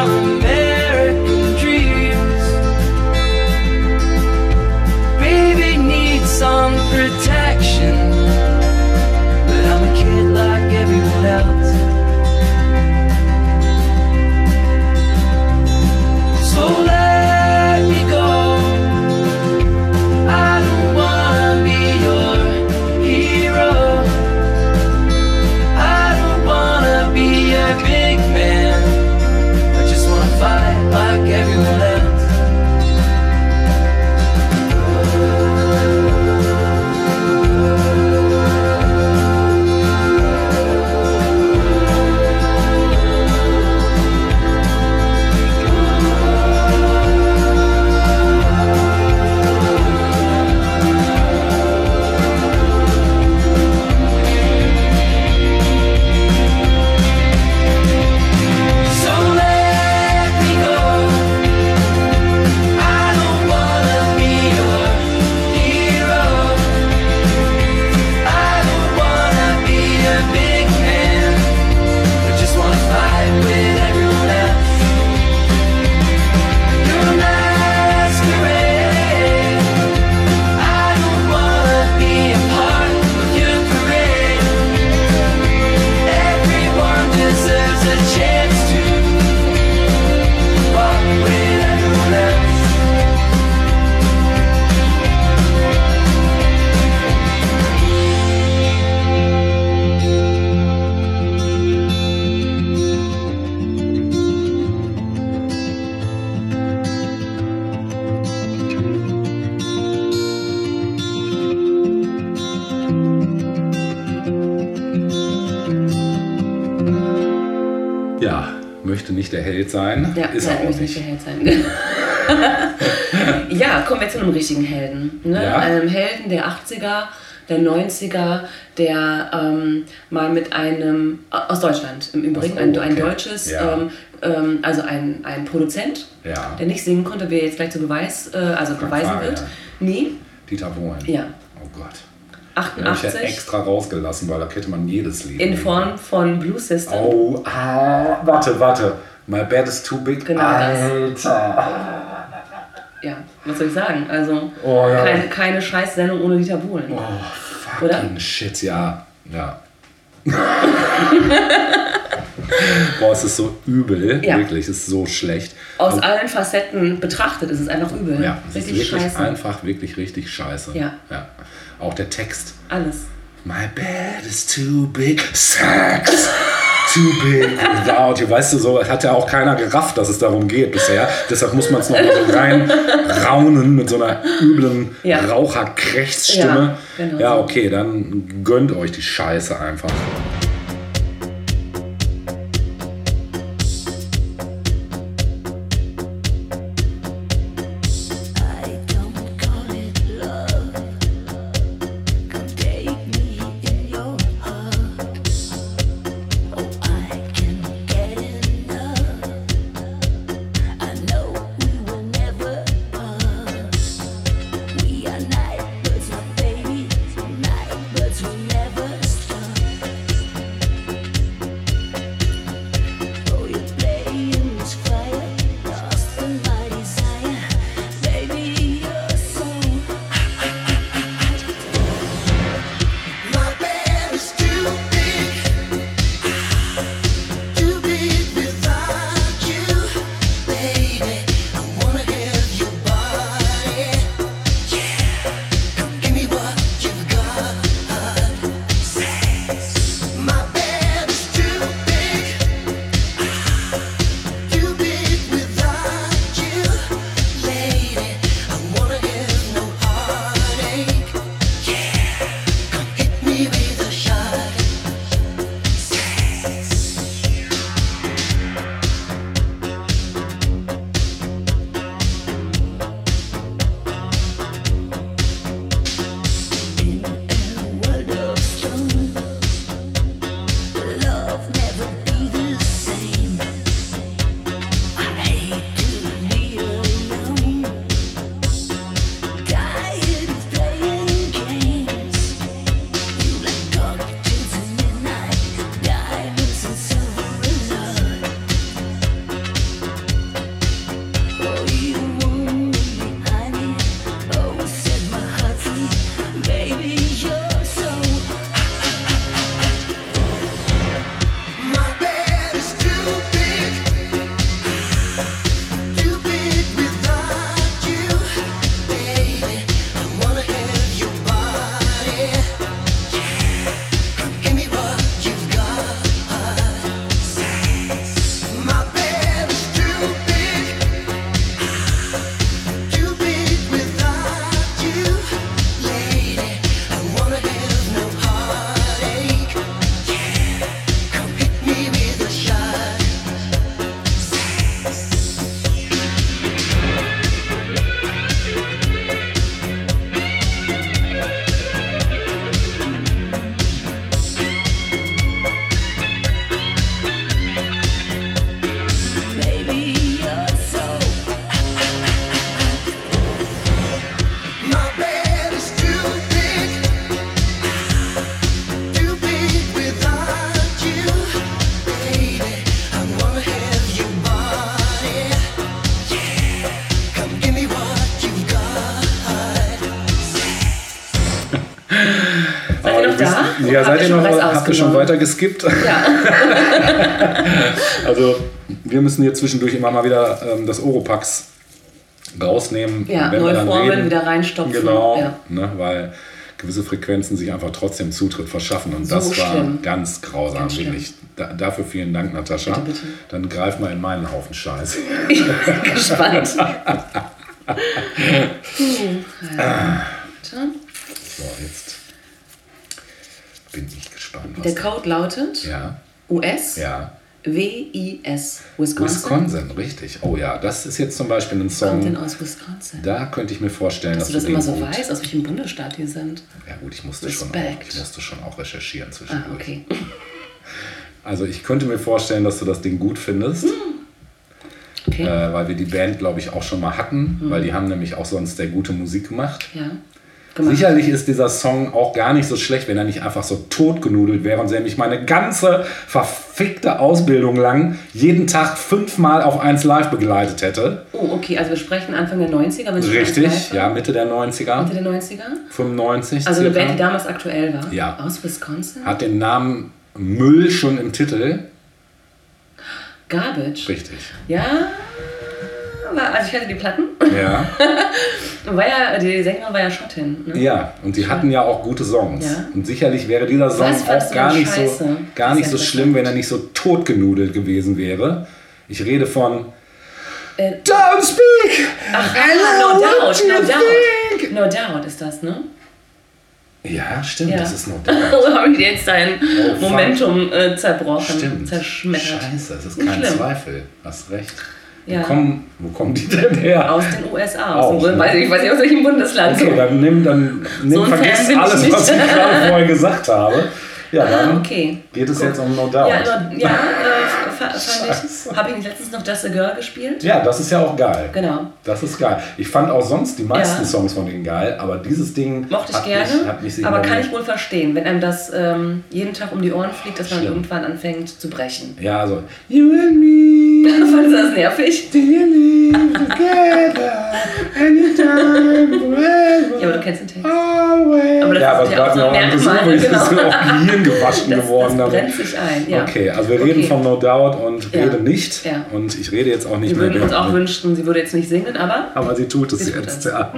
Speaker 2: nicht der Held sein.
Speaker 1: Ja,
Speaker 2: ist
Speaker 1: nein,
Speaker 2: er auch nicht.
Speaker 1: der Held sein. ja, kommen wir zu einem richtigen Helden. Ne?
Speaker 2: Ja.
Speaker 1: Einem Helden der 80er, der 90er, der ähm, mal mit einem, aus Deutschland im Übrigen,
Speaker 2: Ach so,
Speaker 1: ein, ein
Speaker 2: okay.
Speaker 1: deutsches,
Speaker 2: Ja.
Speaker 1: ähm, ähm, also ein, ein Produzent,
Speaker 2: Ja.
Speaker 1: der nicht singen konnte, wie er jetzt gleich zu Beweis, äh, also beweisen
Speaker 2: Frage,
Speaker 1: wird. Nee,
Speaker 2: Dieter Bohlen.
Speaker 1: ja.
Speaker 2: Oh Gott. Den habe ich ja
Speaker 1: 88
Speaker 2: extra rausgelassen, weil da hätte man jedes Lied.
Speaker 1: in Form von Blue System.
Speaker 2: Oh, ah, warte, warte. My bed is too big.
Speaker 1: Genau das.
Speaker 2: Alter.
Speaker 1: Ja, was soll ich sagen? Also
Speaker 2: Oh, ja.
Speaker 1: keine, keine Scheiß-Sendung ohne Dieter Bohlen.
Speaker 2: Oh,
Speaker 1: Oder?
Speaker 2: fucking shit, ja. Ja. Boah, es ist so übel.
Speaker 1: Ja.
Speaker 2: Wirklich, es ist so schlecht.
Speaker 1: Aus
Speaker 2: Und-
Speaker 1: allen Facetten betrachtet ist es einfach übel.
Speaker 2: ja, es ist
Speaker 1: Richtig
Speaker 2: wirklich
Speaker 1: scheiße.
Speaker 2: einfach, wirklich richtig scheiße.
Speaker 1: Ja.
Speaker 2: ja. Auch der Text.
Speaker 1: Alles.
Speaker 2: My bed is too big. Sex. Too big without you. Weißt du, so hat ja auch keiner gerafft, dass es darum geht bisher. Deshalb muss man es noch mal so rein raunen mit so einer üblen
Speaker 1: Ja.
Speaker 2: Raucherkrächzstimme.
Speaker 1: Ja, genau
Speaker 2: ja, okay, dann gönnt euch die Scheiße einfach. Ja, seid ihr
Speaker 1: schon
Speaker 2: noch, habt ihr schon weiter geskippt?
Speaker 1: Ja.
Speaker 2: Also, wir müssen hier zwischendurch immer mal wieder ähm, das Oropax rausnehmen.
Speaker 1: Ja,
Speaker 2: wenn wir
Speaker 1: neue
Speaker 2: dann
Speaker 1: Formeln
Speaker 2: reden.
Speaker 1: wieder reinstopfen.
Speaker 2: Genau,
Speaker 1: Ja.
Speaker 2: ne, weil gewisse Frequenzen sich einfach trotzdem Zutritt verschaffen. Und
Speaker 1: So
Speaker 2: das war
Speaker 1: schlimm.
Speaker 2: ganz grausam,
Speaker 1: Ganz
Speaker 2: wirklich. Da, dafür vielen Dank, Natascha.
Speaker 1: Bitte, bitte.
Speaker 2: Dann greif mal in meinen Haufen Scheiße.
Speaker 1: Ich bin gespannt. Hm, ja.
Speaker 2: So, jetzt bin ich gespannt. Was
Speaker 1: Der Code lautet
Speaker 2: ja,
Speaker 1: US
Speaker 2: ja.
Speaker 1: WIS Wisconsin.
Speaker 2: Wisconsin, richtig. Oh ja, das ist jetzt zum Beispiel ein
Speaker 1: Kommt denn
Speaker 2: Song.
Speaker 1: aus Wisconsin?
Speaker 2: Da könnte ich mir vorstellen,
Speaker 1: Dass
Speaker 2: dass,
Speaker 1: du das immer so
Speaker 2: gut-
Speaker 1: weißt, aus welchem Bundesstaat die sind.
Speaker 2: Ja gut, ich musste, schon auch, ich musste schon auch recherchieren
Speaker 1: Ah,
Speaker 2: zwischendurch.
Speaker 1: okay.
Speaker 2: Also ich könnte mir vorstellen, dass du das Ding gut findest,
Speaker 1: okay.
Speaker 2: äh, weil wir die Band, glaube ich, auch schon mal hatten, weil die haben nämlich auch sonst sehr gute Musik gemacht.
Speaker 1: Ja. Gemacht.
Speaker 2: Sicherlich ist dieser Song auch gar nicht so schlecht, wenn er nicht einfach so totgenudelt wäre und sie mich meine ganze verfickte Ausbildung lang jeden Tag fünfmal auf eins live begleitet hätte.
Speaker 1: Oh, okay, also wir sprechen Anfang der 90er, wenn
Speaker 2: Richtig, ja, Mitte der 90er,
Speaker 1: Mitte der 90er?
Speaker 2: 95
Speaker 1: Also eine
Speaker 2: circa.
Speaker 1: Band, die damals aktuell war?
Speaker 2: Ja.
Speaker 1: Aus Wisconsin?
Speaker 2: Hat den Namen Müll schon im Titel.
Speaker 1: Garbage?
Speaker 2: Richtig.
Speaker 1: Ja, war, also ich hatte die Platten.
Speaker 2: Ja.
Speaker 1: War ja, die Sängerin war ja Schottin. Ne?
Speaker 2: Ja, und die hatten ja auch gute Songs.
Speaker 1: Ja.
Speaker 2: Und sicherlich wäre dieser Song
Speaker 1: Was
Speaker 2: auch gar nicht, so, gar nicht so schlimm, wenn er nicht so totgenudelt gewesen wäre. Ich rede von
Speaker 1: Äh,
Speaker 2: Don't speak!
Speaker 1: Ach,
Speaker 2: I
Speaker 1: no
Speaker 2: know
Speaker 1: doubt, no doubt.
Speaker 2: think.
Speaker 1: No doubt ist das, ne?
Speaker 2: Ja, stimmt,
Speaker 1: Ja.
Speaker 2: das ist no doubt.
Speaker 1: Wo habe ich dir jetzt dein
Speaker 2: Oh.
Speaker 1: Momentum äh, zerbrochen,
Speaker 2: Stimmt.
Speaker 1: zerschmettert?
Speaker 2: Scheiße, das ist kein. Zweifel. Hast recht.
Speaker 1: Ja.
Speaker 2: Wo, kommen, wo kommen die denn her?
Speaker 1: Aus den USA. Aus
Speaker 2: Auch,
Speaker 1: dem,
Speaker 2: ne?
Speaker 1: weiß ich, weiß nicht, aus welchem Bundesland.
Speaker 2: Okay, dann nimm, dann nimm,
Speaker 1: So
Speaker 2: vergiss alles, was ich gerade vorher gesagt habe. Ja, dann
Speaker 1: Ah, okay.
Speaker 2: geht es
Speaker 1: Gut.
Speaker 2: jetzt um No Doubt.
Speaker 1: Ja, no, ja äh, fand ich. Habe ich letztens noch Just a Girl gespielt?
Speaker 2: Ja, das ist ja auch geil.
Speaker 1: Genau.
Speaker 2: Das ist geil. Ich fand auch sonst die meisten
Speaker 1: Ja.
Speaker 2: Songs von denen geil, aber dieses Ding
Speaker 1: Mochte ich gerne,
Speaker 2: mich, mich
Speaker 1: aber kann ich wohl verstehen, wenn einem das ähm, jeden Tag um die Ohren fliegt, dass man
Speaker 2: Schlimm.
Speaker 1: irgendwann anfängt zu brechen.
Speaker 2: Ja, also You and me,
Speaker 1: Fandest du das nervig?
Speaker 2: dearly together, anytime, forever,
Speaker 1: Ja, aber du kennst den Text.
Speaker 2: always.
Speaker 1: Aber das
Speaker 2: ja, aber
Speaker 1: ist ja
Speaker 2: war
Speaker 1: auch so
Speaker 2: mir auch
Speaker 1: ein Merkmal,
Speaker 2: ich bin
Speaker 1: genau.
Speaker 2: auch Gehirn gewaschen
Speaker 1: Das,
Speaker 2: geworden.
Speaker 1: das brennt sich ein, ja.
Speaker 2: Okay, also wir reden
Speaker 1: Okay.
Speaker 2: von No Doubt und
Speaker 1: Ja.
Speaker 2: rede nicht. Und ich rede jetzt auch nicht
Speaker 1: Wir
Speaker 2: mehr.
Speaker 1: würden uns auch wünschen, sie würde jetzt nicht singen, aber
Speaker 2: Aber sie tut es
Speaker 1: Sie tut
Speaker 2: jetzt,
Speaker 1: es.
Speaker 2: ja.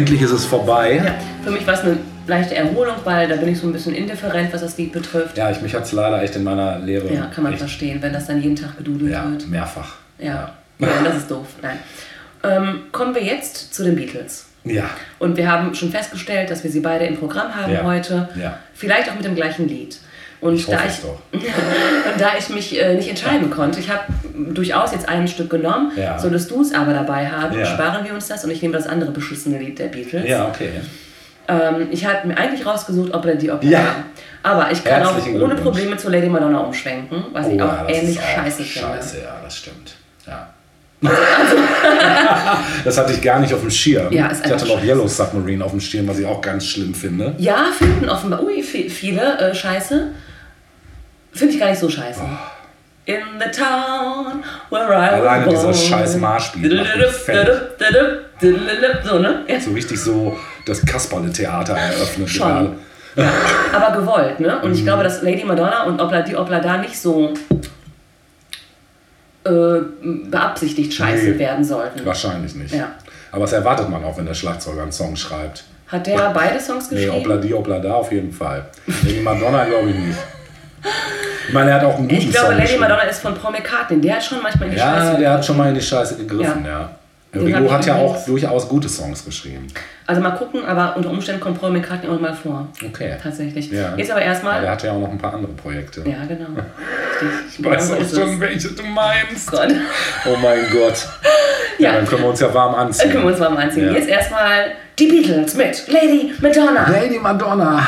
Speaker 2: Endlich ist es vorbei.
Speaker 1: Ja, für mich war es eine leichte Erholung, weil da bin ich so ein bisschen indifferent, was das Lied betrifft.
Speaker 2: Ja, ich, mich hat es leider echt in meiner Lehre.
Speaker 1: Ja, kann man verstehen, wenn das dann jeden Tag gedudelt
Speaker 2: Ja,
Speaker 1: wird.
Speaker 2: mehrfach.
Speaker 1: Ja. ja, das ist doof. Nein. Ähm, kommen wir jetzt zu den Beatles.
Speaker 2: Ja.
Speaker 1: Und wir haben schon festgestellt, dass wir sie beide im Programm haben heute.
Speaker 2: Ja.
Speaker 1: Vielleicht auch mit dem gleichen Lied. Und
Speaker 2: Ich
Speaker 1: da ich, da ich mich äh, nicht entscheiden konnte, ich habe durchaus jetzt ein Stück genommen,
Speaker 2: Ja.
Speaker 1: solltest du es aber dabei haben,
Speaker 2: Ja.
Speaker 1: sparen wir uns das und ich nehme das andere beschissene Lied der Beatles.
Speaker 2: Ja, okay.
Speaker 1: Ähm, ich hatte mir eigentlich rausgesucht, Opera die Opera.
Speaker 2: Ja.
Speaker 1: Aber ich kann auch
Speaker 2: Herzlichen
Speaker 1: ohne
Speaker 2: Glückwunsch.
Speaker 1: Probleme zu Lady Madonna umschwenken, was ich
Speaker 2: Oh,
Speaker 1: auch
Speaker 2: ja, das
Speaker 1: ähnlich
Speaker 2: auch
Speaker 1: scheiße finde.
Speaker 2: Scheiße, ja, das stimmt. Ja. das hatte ich gar nicht auf dem Schirm.
Speaker 1: Ja, ist
Speaker 2: ich hatte noch. Yellow Submarine auf dem Schirm, was ich auch ganz schlimm finde.
Speaker 1: Ja, finden offenbar ui, vi- viele äh, scheiße. Finde ich gar nicht so scheiße. In the town where I
Speaker 2: Alleine
Speaker 1: was
Speaker 2: dieser
Speaker 1: born.
Speaker 2: scheiß Marschspiel macht mich fertig.
Speaker 1: So, ne? Ja.
Speaker 2: So richtig so das Kasperle-Theater eröffnet
Speaker 1: Schon.
Speaker 2: gerade.
Speaker 1: Ja, aber gewollt, ne? Und ich
Speaker 2: Mhm.
Speaker 1: glaube, dass Lady Madonna und Obla die Obla da nicht so äh, beabsichtigt scheiße
Speaker 2: Nee.
Speaker 1: werden sollten.
Speaker 2: Wahrscheinlich nicht.
Speaker 1: Ja.
Speaker 2: Aber das erwartet man auch, wenn der Schlagzeuger einen Song schreibt.
Speaker 1: Hat der beide Songs
Speaker 2: Nee,
Speaker 1: geschrieben?
Speaker 2: Obla die, Obla da auf jeden Fall. Lady Madonna glaube ich nicht. Ich meine, er hat auch einen guten
Speaker 1: ich glaube,
Speaker 2: Song
Speaker 1: Lady
Speaker 2: geschrieben.
Speaker 1: Madonna ist von Paul McCartney. Der hat schon manchmal in die
Speaker 2: Ja,
Speaker 1: Scheiße.
Speaker 2: der hat schon mal in die Scheiße gegriffen,
Speaker 1: Ja.
Speaker 2: ja. Ringo
Speaker 1: ich
Speaker 2: hat ja auch durchaus gute Songs geschrieben.
Speaker 1: Also mal gucken, aber unter Umständen kommt Paul McCartney auch mal vor.
Speaker 2: Okay.
Speaker 1: Tatsächlich.
Speaker 2: Ja.
Speaker 1: Jetzt aber
Speaker 2: Ja,
Speaker 1: erstmal.
Speaker 2: der hat ja auch noch ein paar andere Projekte.
Speaker 1: Ja, genau. Richtig.
Speaker 2: Ich weiß
Speaker 1: Genau
Speaker 2: auch schon,
Speaker 1: es.
Speaker 2: welche du meinst.
Speaker 1: Gott.
Speaker 2: Oh mein Gott. Ja,
Speaker 1: Ja.
Speaker 2: dann können wir uns ja warm
Speaker 1: Dann
Speaker 2: anziehen.
Speaker 1: können wir uns mal anziehen.
Speaker 2: Ja.
Speaker 1: Jetzt erstmal die Beatles mit Lady Madonna.
Speaker 2: Lady Madonna.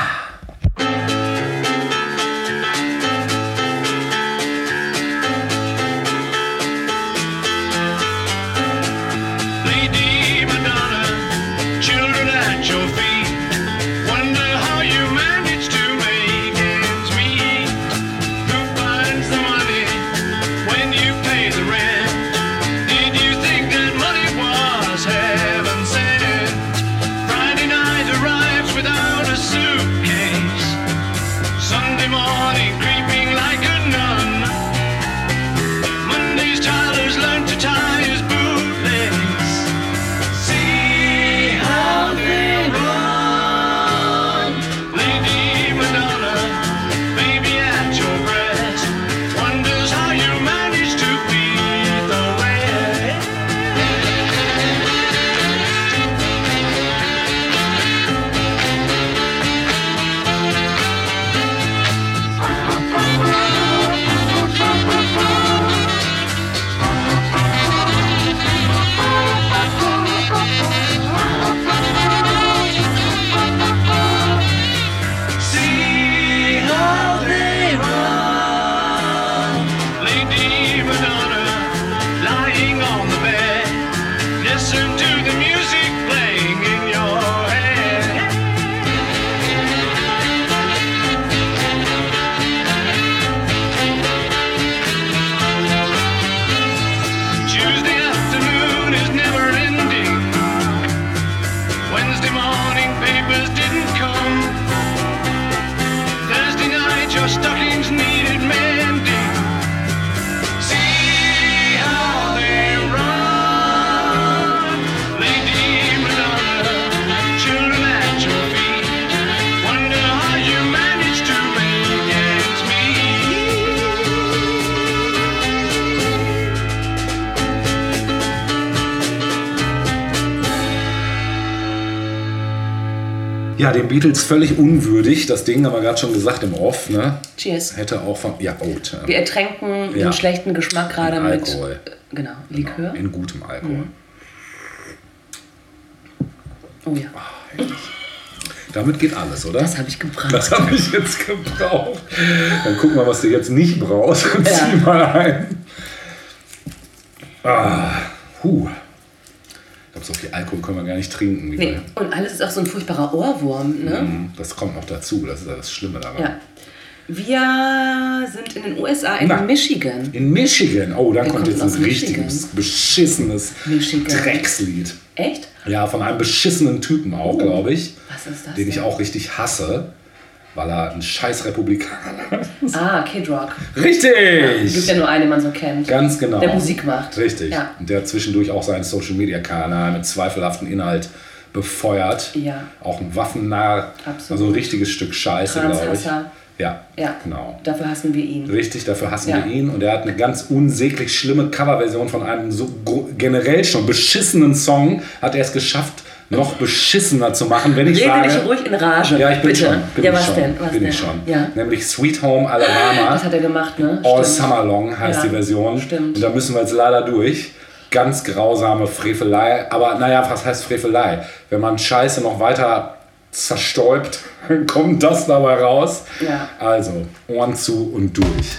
Speaker 13: Ja, den Beatles völlig unwürdig. Das Ding haben wir gerade schon gesagt im Off. Ne?
Speaker 1: Cheers.
Speaker 13: Hätte auch von. Ja, oh, tja.
Speaker 1: Wir ertränken
Speaker 13: Ja.
Speaker 1: den schlechten Geschmack gerade mit
Speaker 13: Alkohol.
Speaker 1: äh, genau, Likör.
Speaker 13: In gutem Alkohol.
Speaker 1: Oh ja,
Speaker 13: Damit geht alles, oder?
Speaker 1: das habe ich gebracht.
Speaker 13: Das habe ich jetzt gebraucht. Dann guck mal, was du jetzt nicht brauchst und
Speaker 1: Ja.
Speaker 13: zieh mal ein. Ah, huh. Ich glaube, so viel Alkohol können wir gar nicht trinken.
Speaker 1: Nee. Und alles ist auch so ein furchtbarer Ohrwurm, ne?
Speaker 13: Mhm, Das kommt noch dazu. Das ist ja das Schlimme daran.
Speaker 1: Ja. Wir sind in den USA, in
Speaker 13: Na.
Speaker 1: Michigan.
Speaker 13: In Michigan. Oh, da kommt jetzt ein richtiges, beschissenes
Speaker 1: Michigan.
Speaker 13: Dreckslied.
Speaker 1: Echt?
Speaker 13: Ja, von einem beschissenen Typen auch, glaube ich.
Speaker 1: Was ist das?
Speaker 13: Den ich
Speaker 1: denn?
Speaker 13: auch richtig hasse, weil er ein scheiß Republikaner ist.
Speaker 1: Ah, Kid Rock.
Speaker 13: Richtig!
Speaker 1: Gibt ja nur einen, den man so kennt.
Speaker 13: Ganz genau.
Speaker 1: Der Musik macht.
Speaker 13: Richtig.
Speaker 1: Ja.
Speaker 13: Und der zwischendurch auch seinen Social Media Kanal mit zweifelhaftem Inhalt befeuert.
Speaker 1: Ja.
Speaker 13: Auch ein Waffennah,
Speaker 1: Absolut.
Speaker 13: also ein richtiges Stück Scheiße, glaube ich. Ja,
Speaker 1: Ja.
Speaker 13: genau.
Speaker 1: Dafür hassen wir ihn.
Speaker 13: Richtig, dafür hassen
Speaker 1: Ja.
Speaker 13: wir ihn. Und er hat eine ganz unsäglich schlimme Coverversion von einem so generell schon beschissenen Song, hat er es geschafft, noch beschissener zu machen, wenn ich
Speaker 1: Rede
Speaker 13: sage...
Speaker 1: dich ruhig in Rage.
Speaker 13: Ja, ich bin
Speaker 1: Bitte.
Speaker 13: schon. Bin
Speaker 1: ja,
Speaker 13: ich
Speaker 1: was
Speaker 13: schon,
Speaker 1: denn? Was
Speaker 13: bin
Speaker 1: denn?
Speaker 13: ich schon.
Speaker 1: Ja.
Speaker 13: Nämlich Sweet Home Alabama.
Speaker 1: Das hat er gemacht, ne?
Speaker 13: All
Speaker 1: Stimmt.
Speaker 13: Summer Long heißt
Speaker 1: Ja,
Speaker 13: die Version.
Speaker 1: stimmt.
Speaker 13: Und da müssen wir jetzt leider durch. Ganz grausame Frevelei. Aber naja, was heißt Frevelei? Wenn man Scheiße noch weiter zerstäubt, kommt das dabei raus.
Speaker 1: Ja.
Speaker 13: Also, Ohren zu und durch.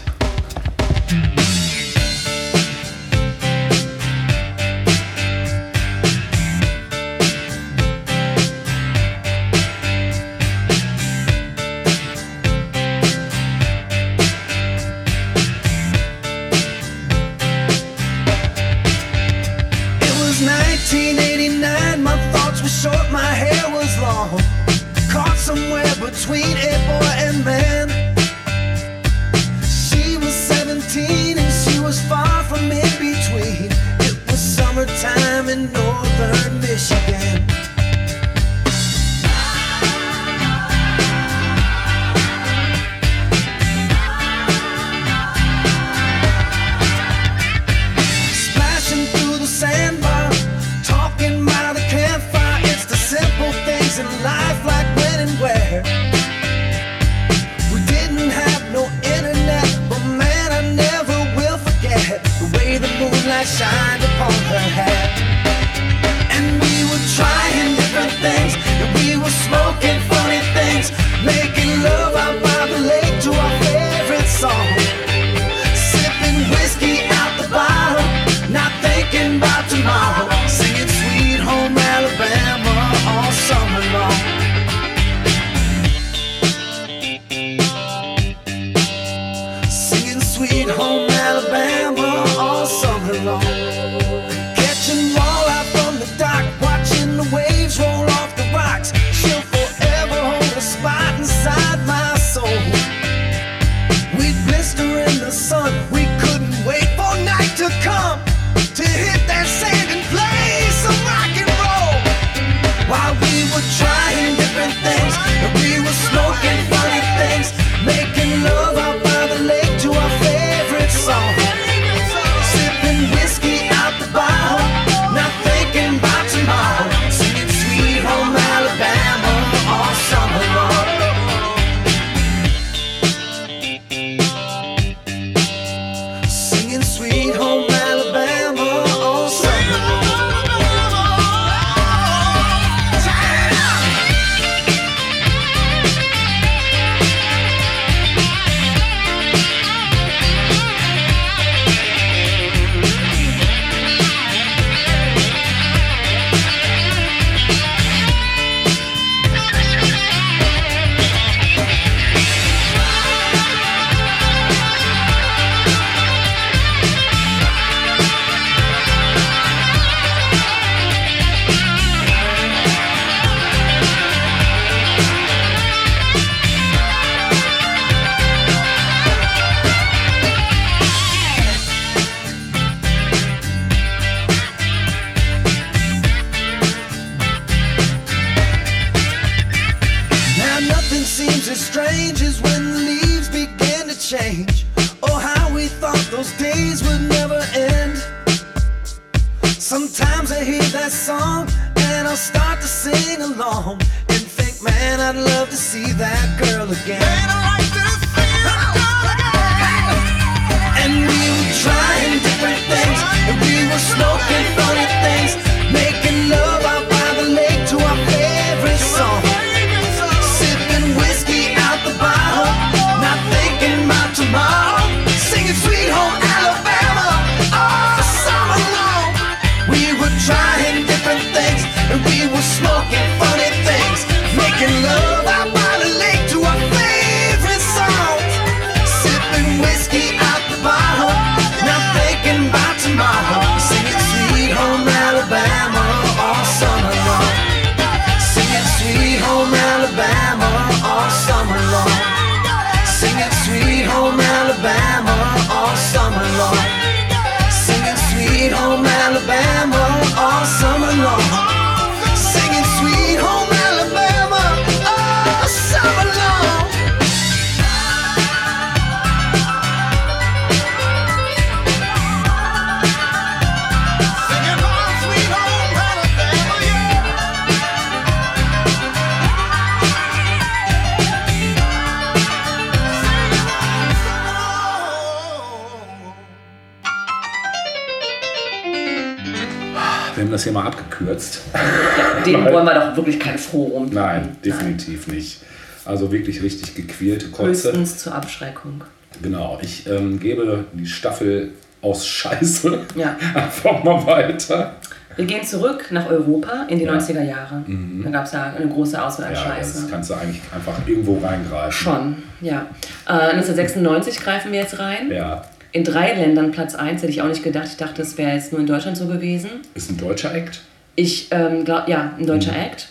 Speaker 12: gequälte Kotze.
Speaker 1: Höchstens zur Abschreckung.
Speaker 12: Genau, ich ähm, gebe die Staffel aus Scheiße
Speaker 1: ja.
Speaker 12: einfach mal weiter.
Speaker 1: Wir gehen zurück nach Europa in die
Speaker 12: ja.
Speaker 1: 90er Jahre.
Speaker 12: Mhm.
Speaker 1: Da gab es ja eine große Auswahl an
Speaker 12: ja,
Speaker 1: Scheiße.
Speaker 12: Das kannst du eigentlich einfach irgendwo reingreifen.
Speaker 1: Schon, ja. Äh, 1996 greifen wir jetzt rein.
Speaker 12: Ja.
Speaker 1: In drei Ländern Platz 1 hätte ich auch nicht gedacht. Ich dachte, das wäre jetzt nur in Deutschland so gewesen.
Speaker 12: Ist ein deutscher Act?
Speaker 1: Ich ähm, glaube, ja, ein deutscher
Speaker 12: mhm.
Speaker 1: Act.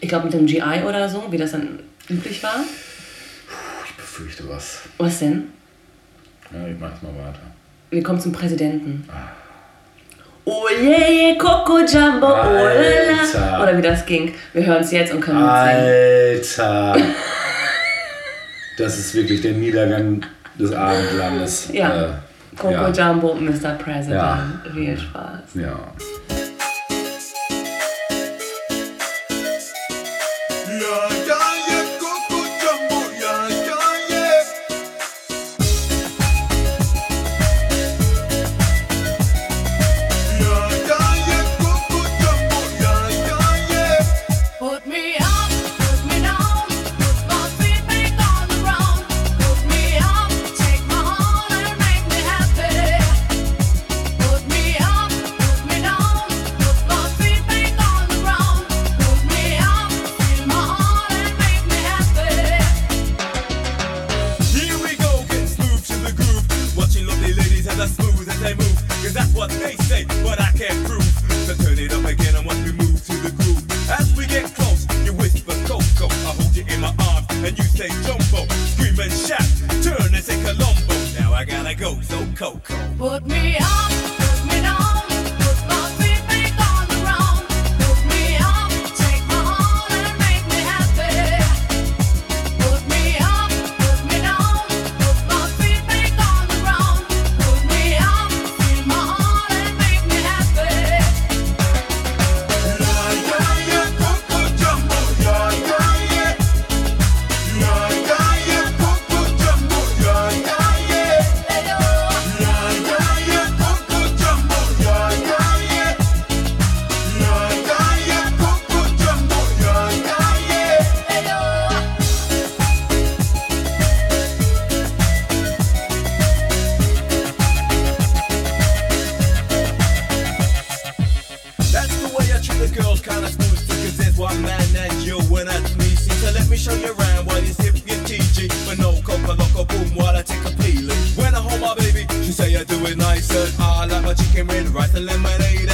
Speaker 1: Ich glaube mit dem GI oder so, wie das dann üblich war
Speaker 12: fürchte was.
Speaker 1: Was denn?
Speaker 12: Ja, ich mach jetzt mal weiter.
Speaker 1: Wir kommen zum Präsidenten.
Speaker 12: Ah.
Speaker 1: Oh Coco Jumbo,
Speaker 12: Alter.
Speaker 1: Oder wie das ging. Wir hören es jetzt und können uns
Speaker 12: Alter. das ist wirklich der Niedergang des Abendlandes.
Speaker 1: Ja.
Speaker 12: Äh,
Speaker 1: Coco
Speaker 12: ja.
Speaker 1: Jumbo, Mr. President.
Speaker 12: Ja.
Speaker 1: Viel Spaß.
Speaker 12: Ja.
Speaker 4: show you around while you sip your TG. But no coca loco boom while I take a peeling. When I hold my baby, she say I do it nicer. I like my chicken with rice and lemonade.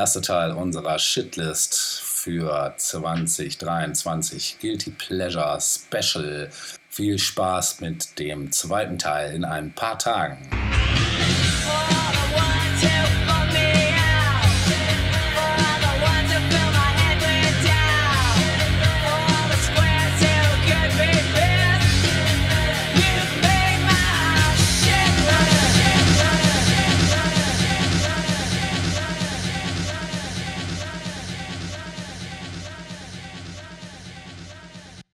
Speaker 2: Erste Teil unserer Shitlist für 2023 Guilty Pleasure Special. Viel Spaß mit dem zweiten Teil in ein paar Tagen.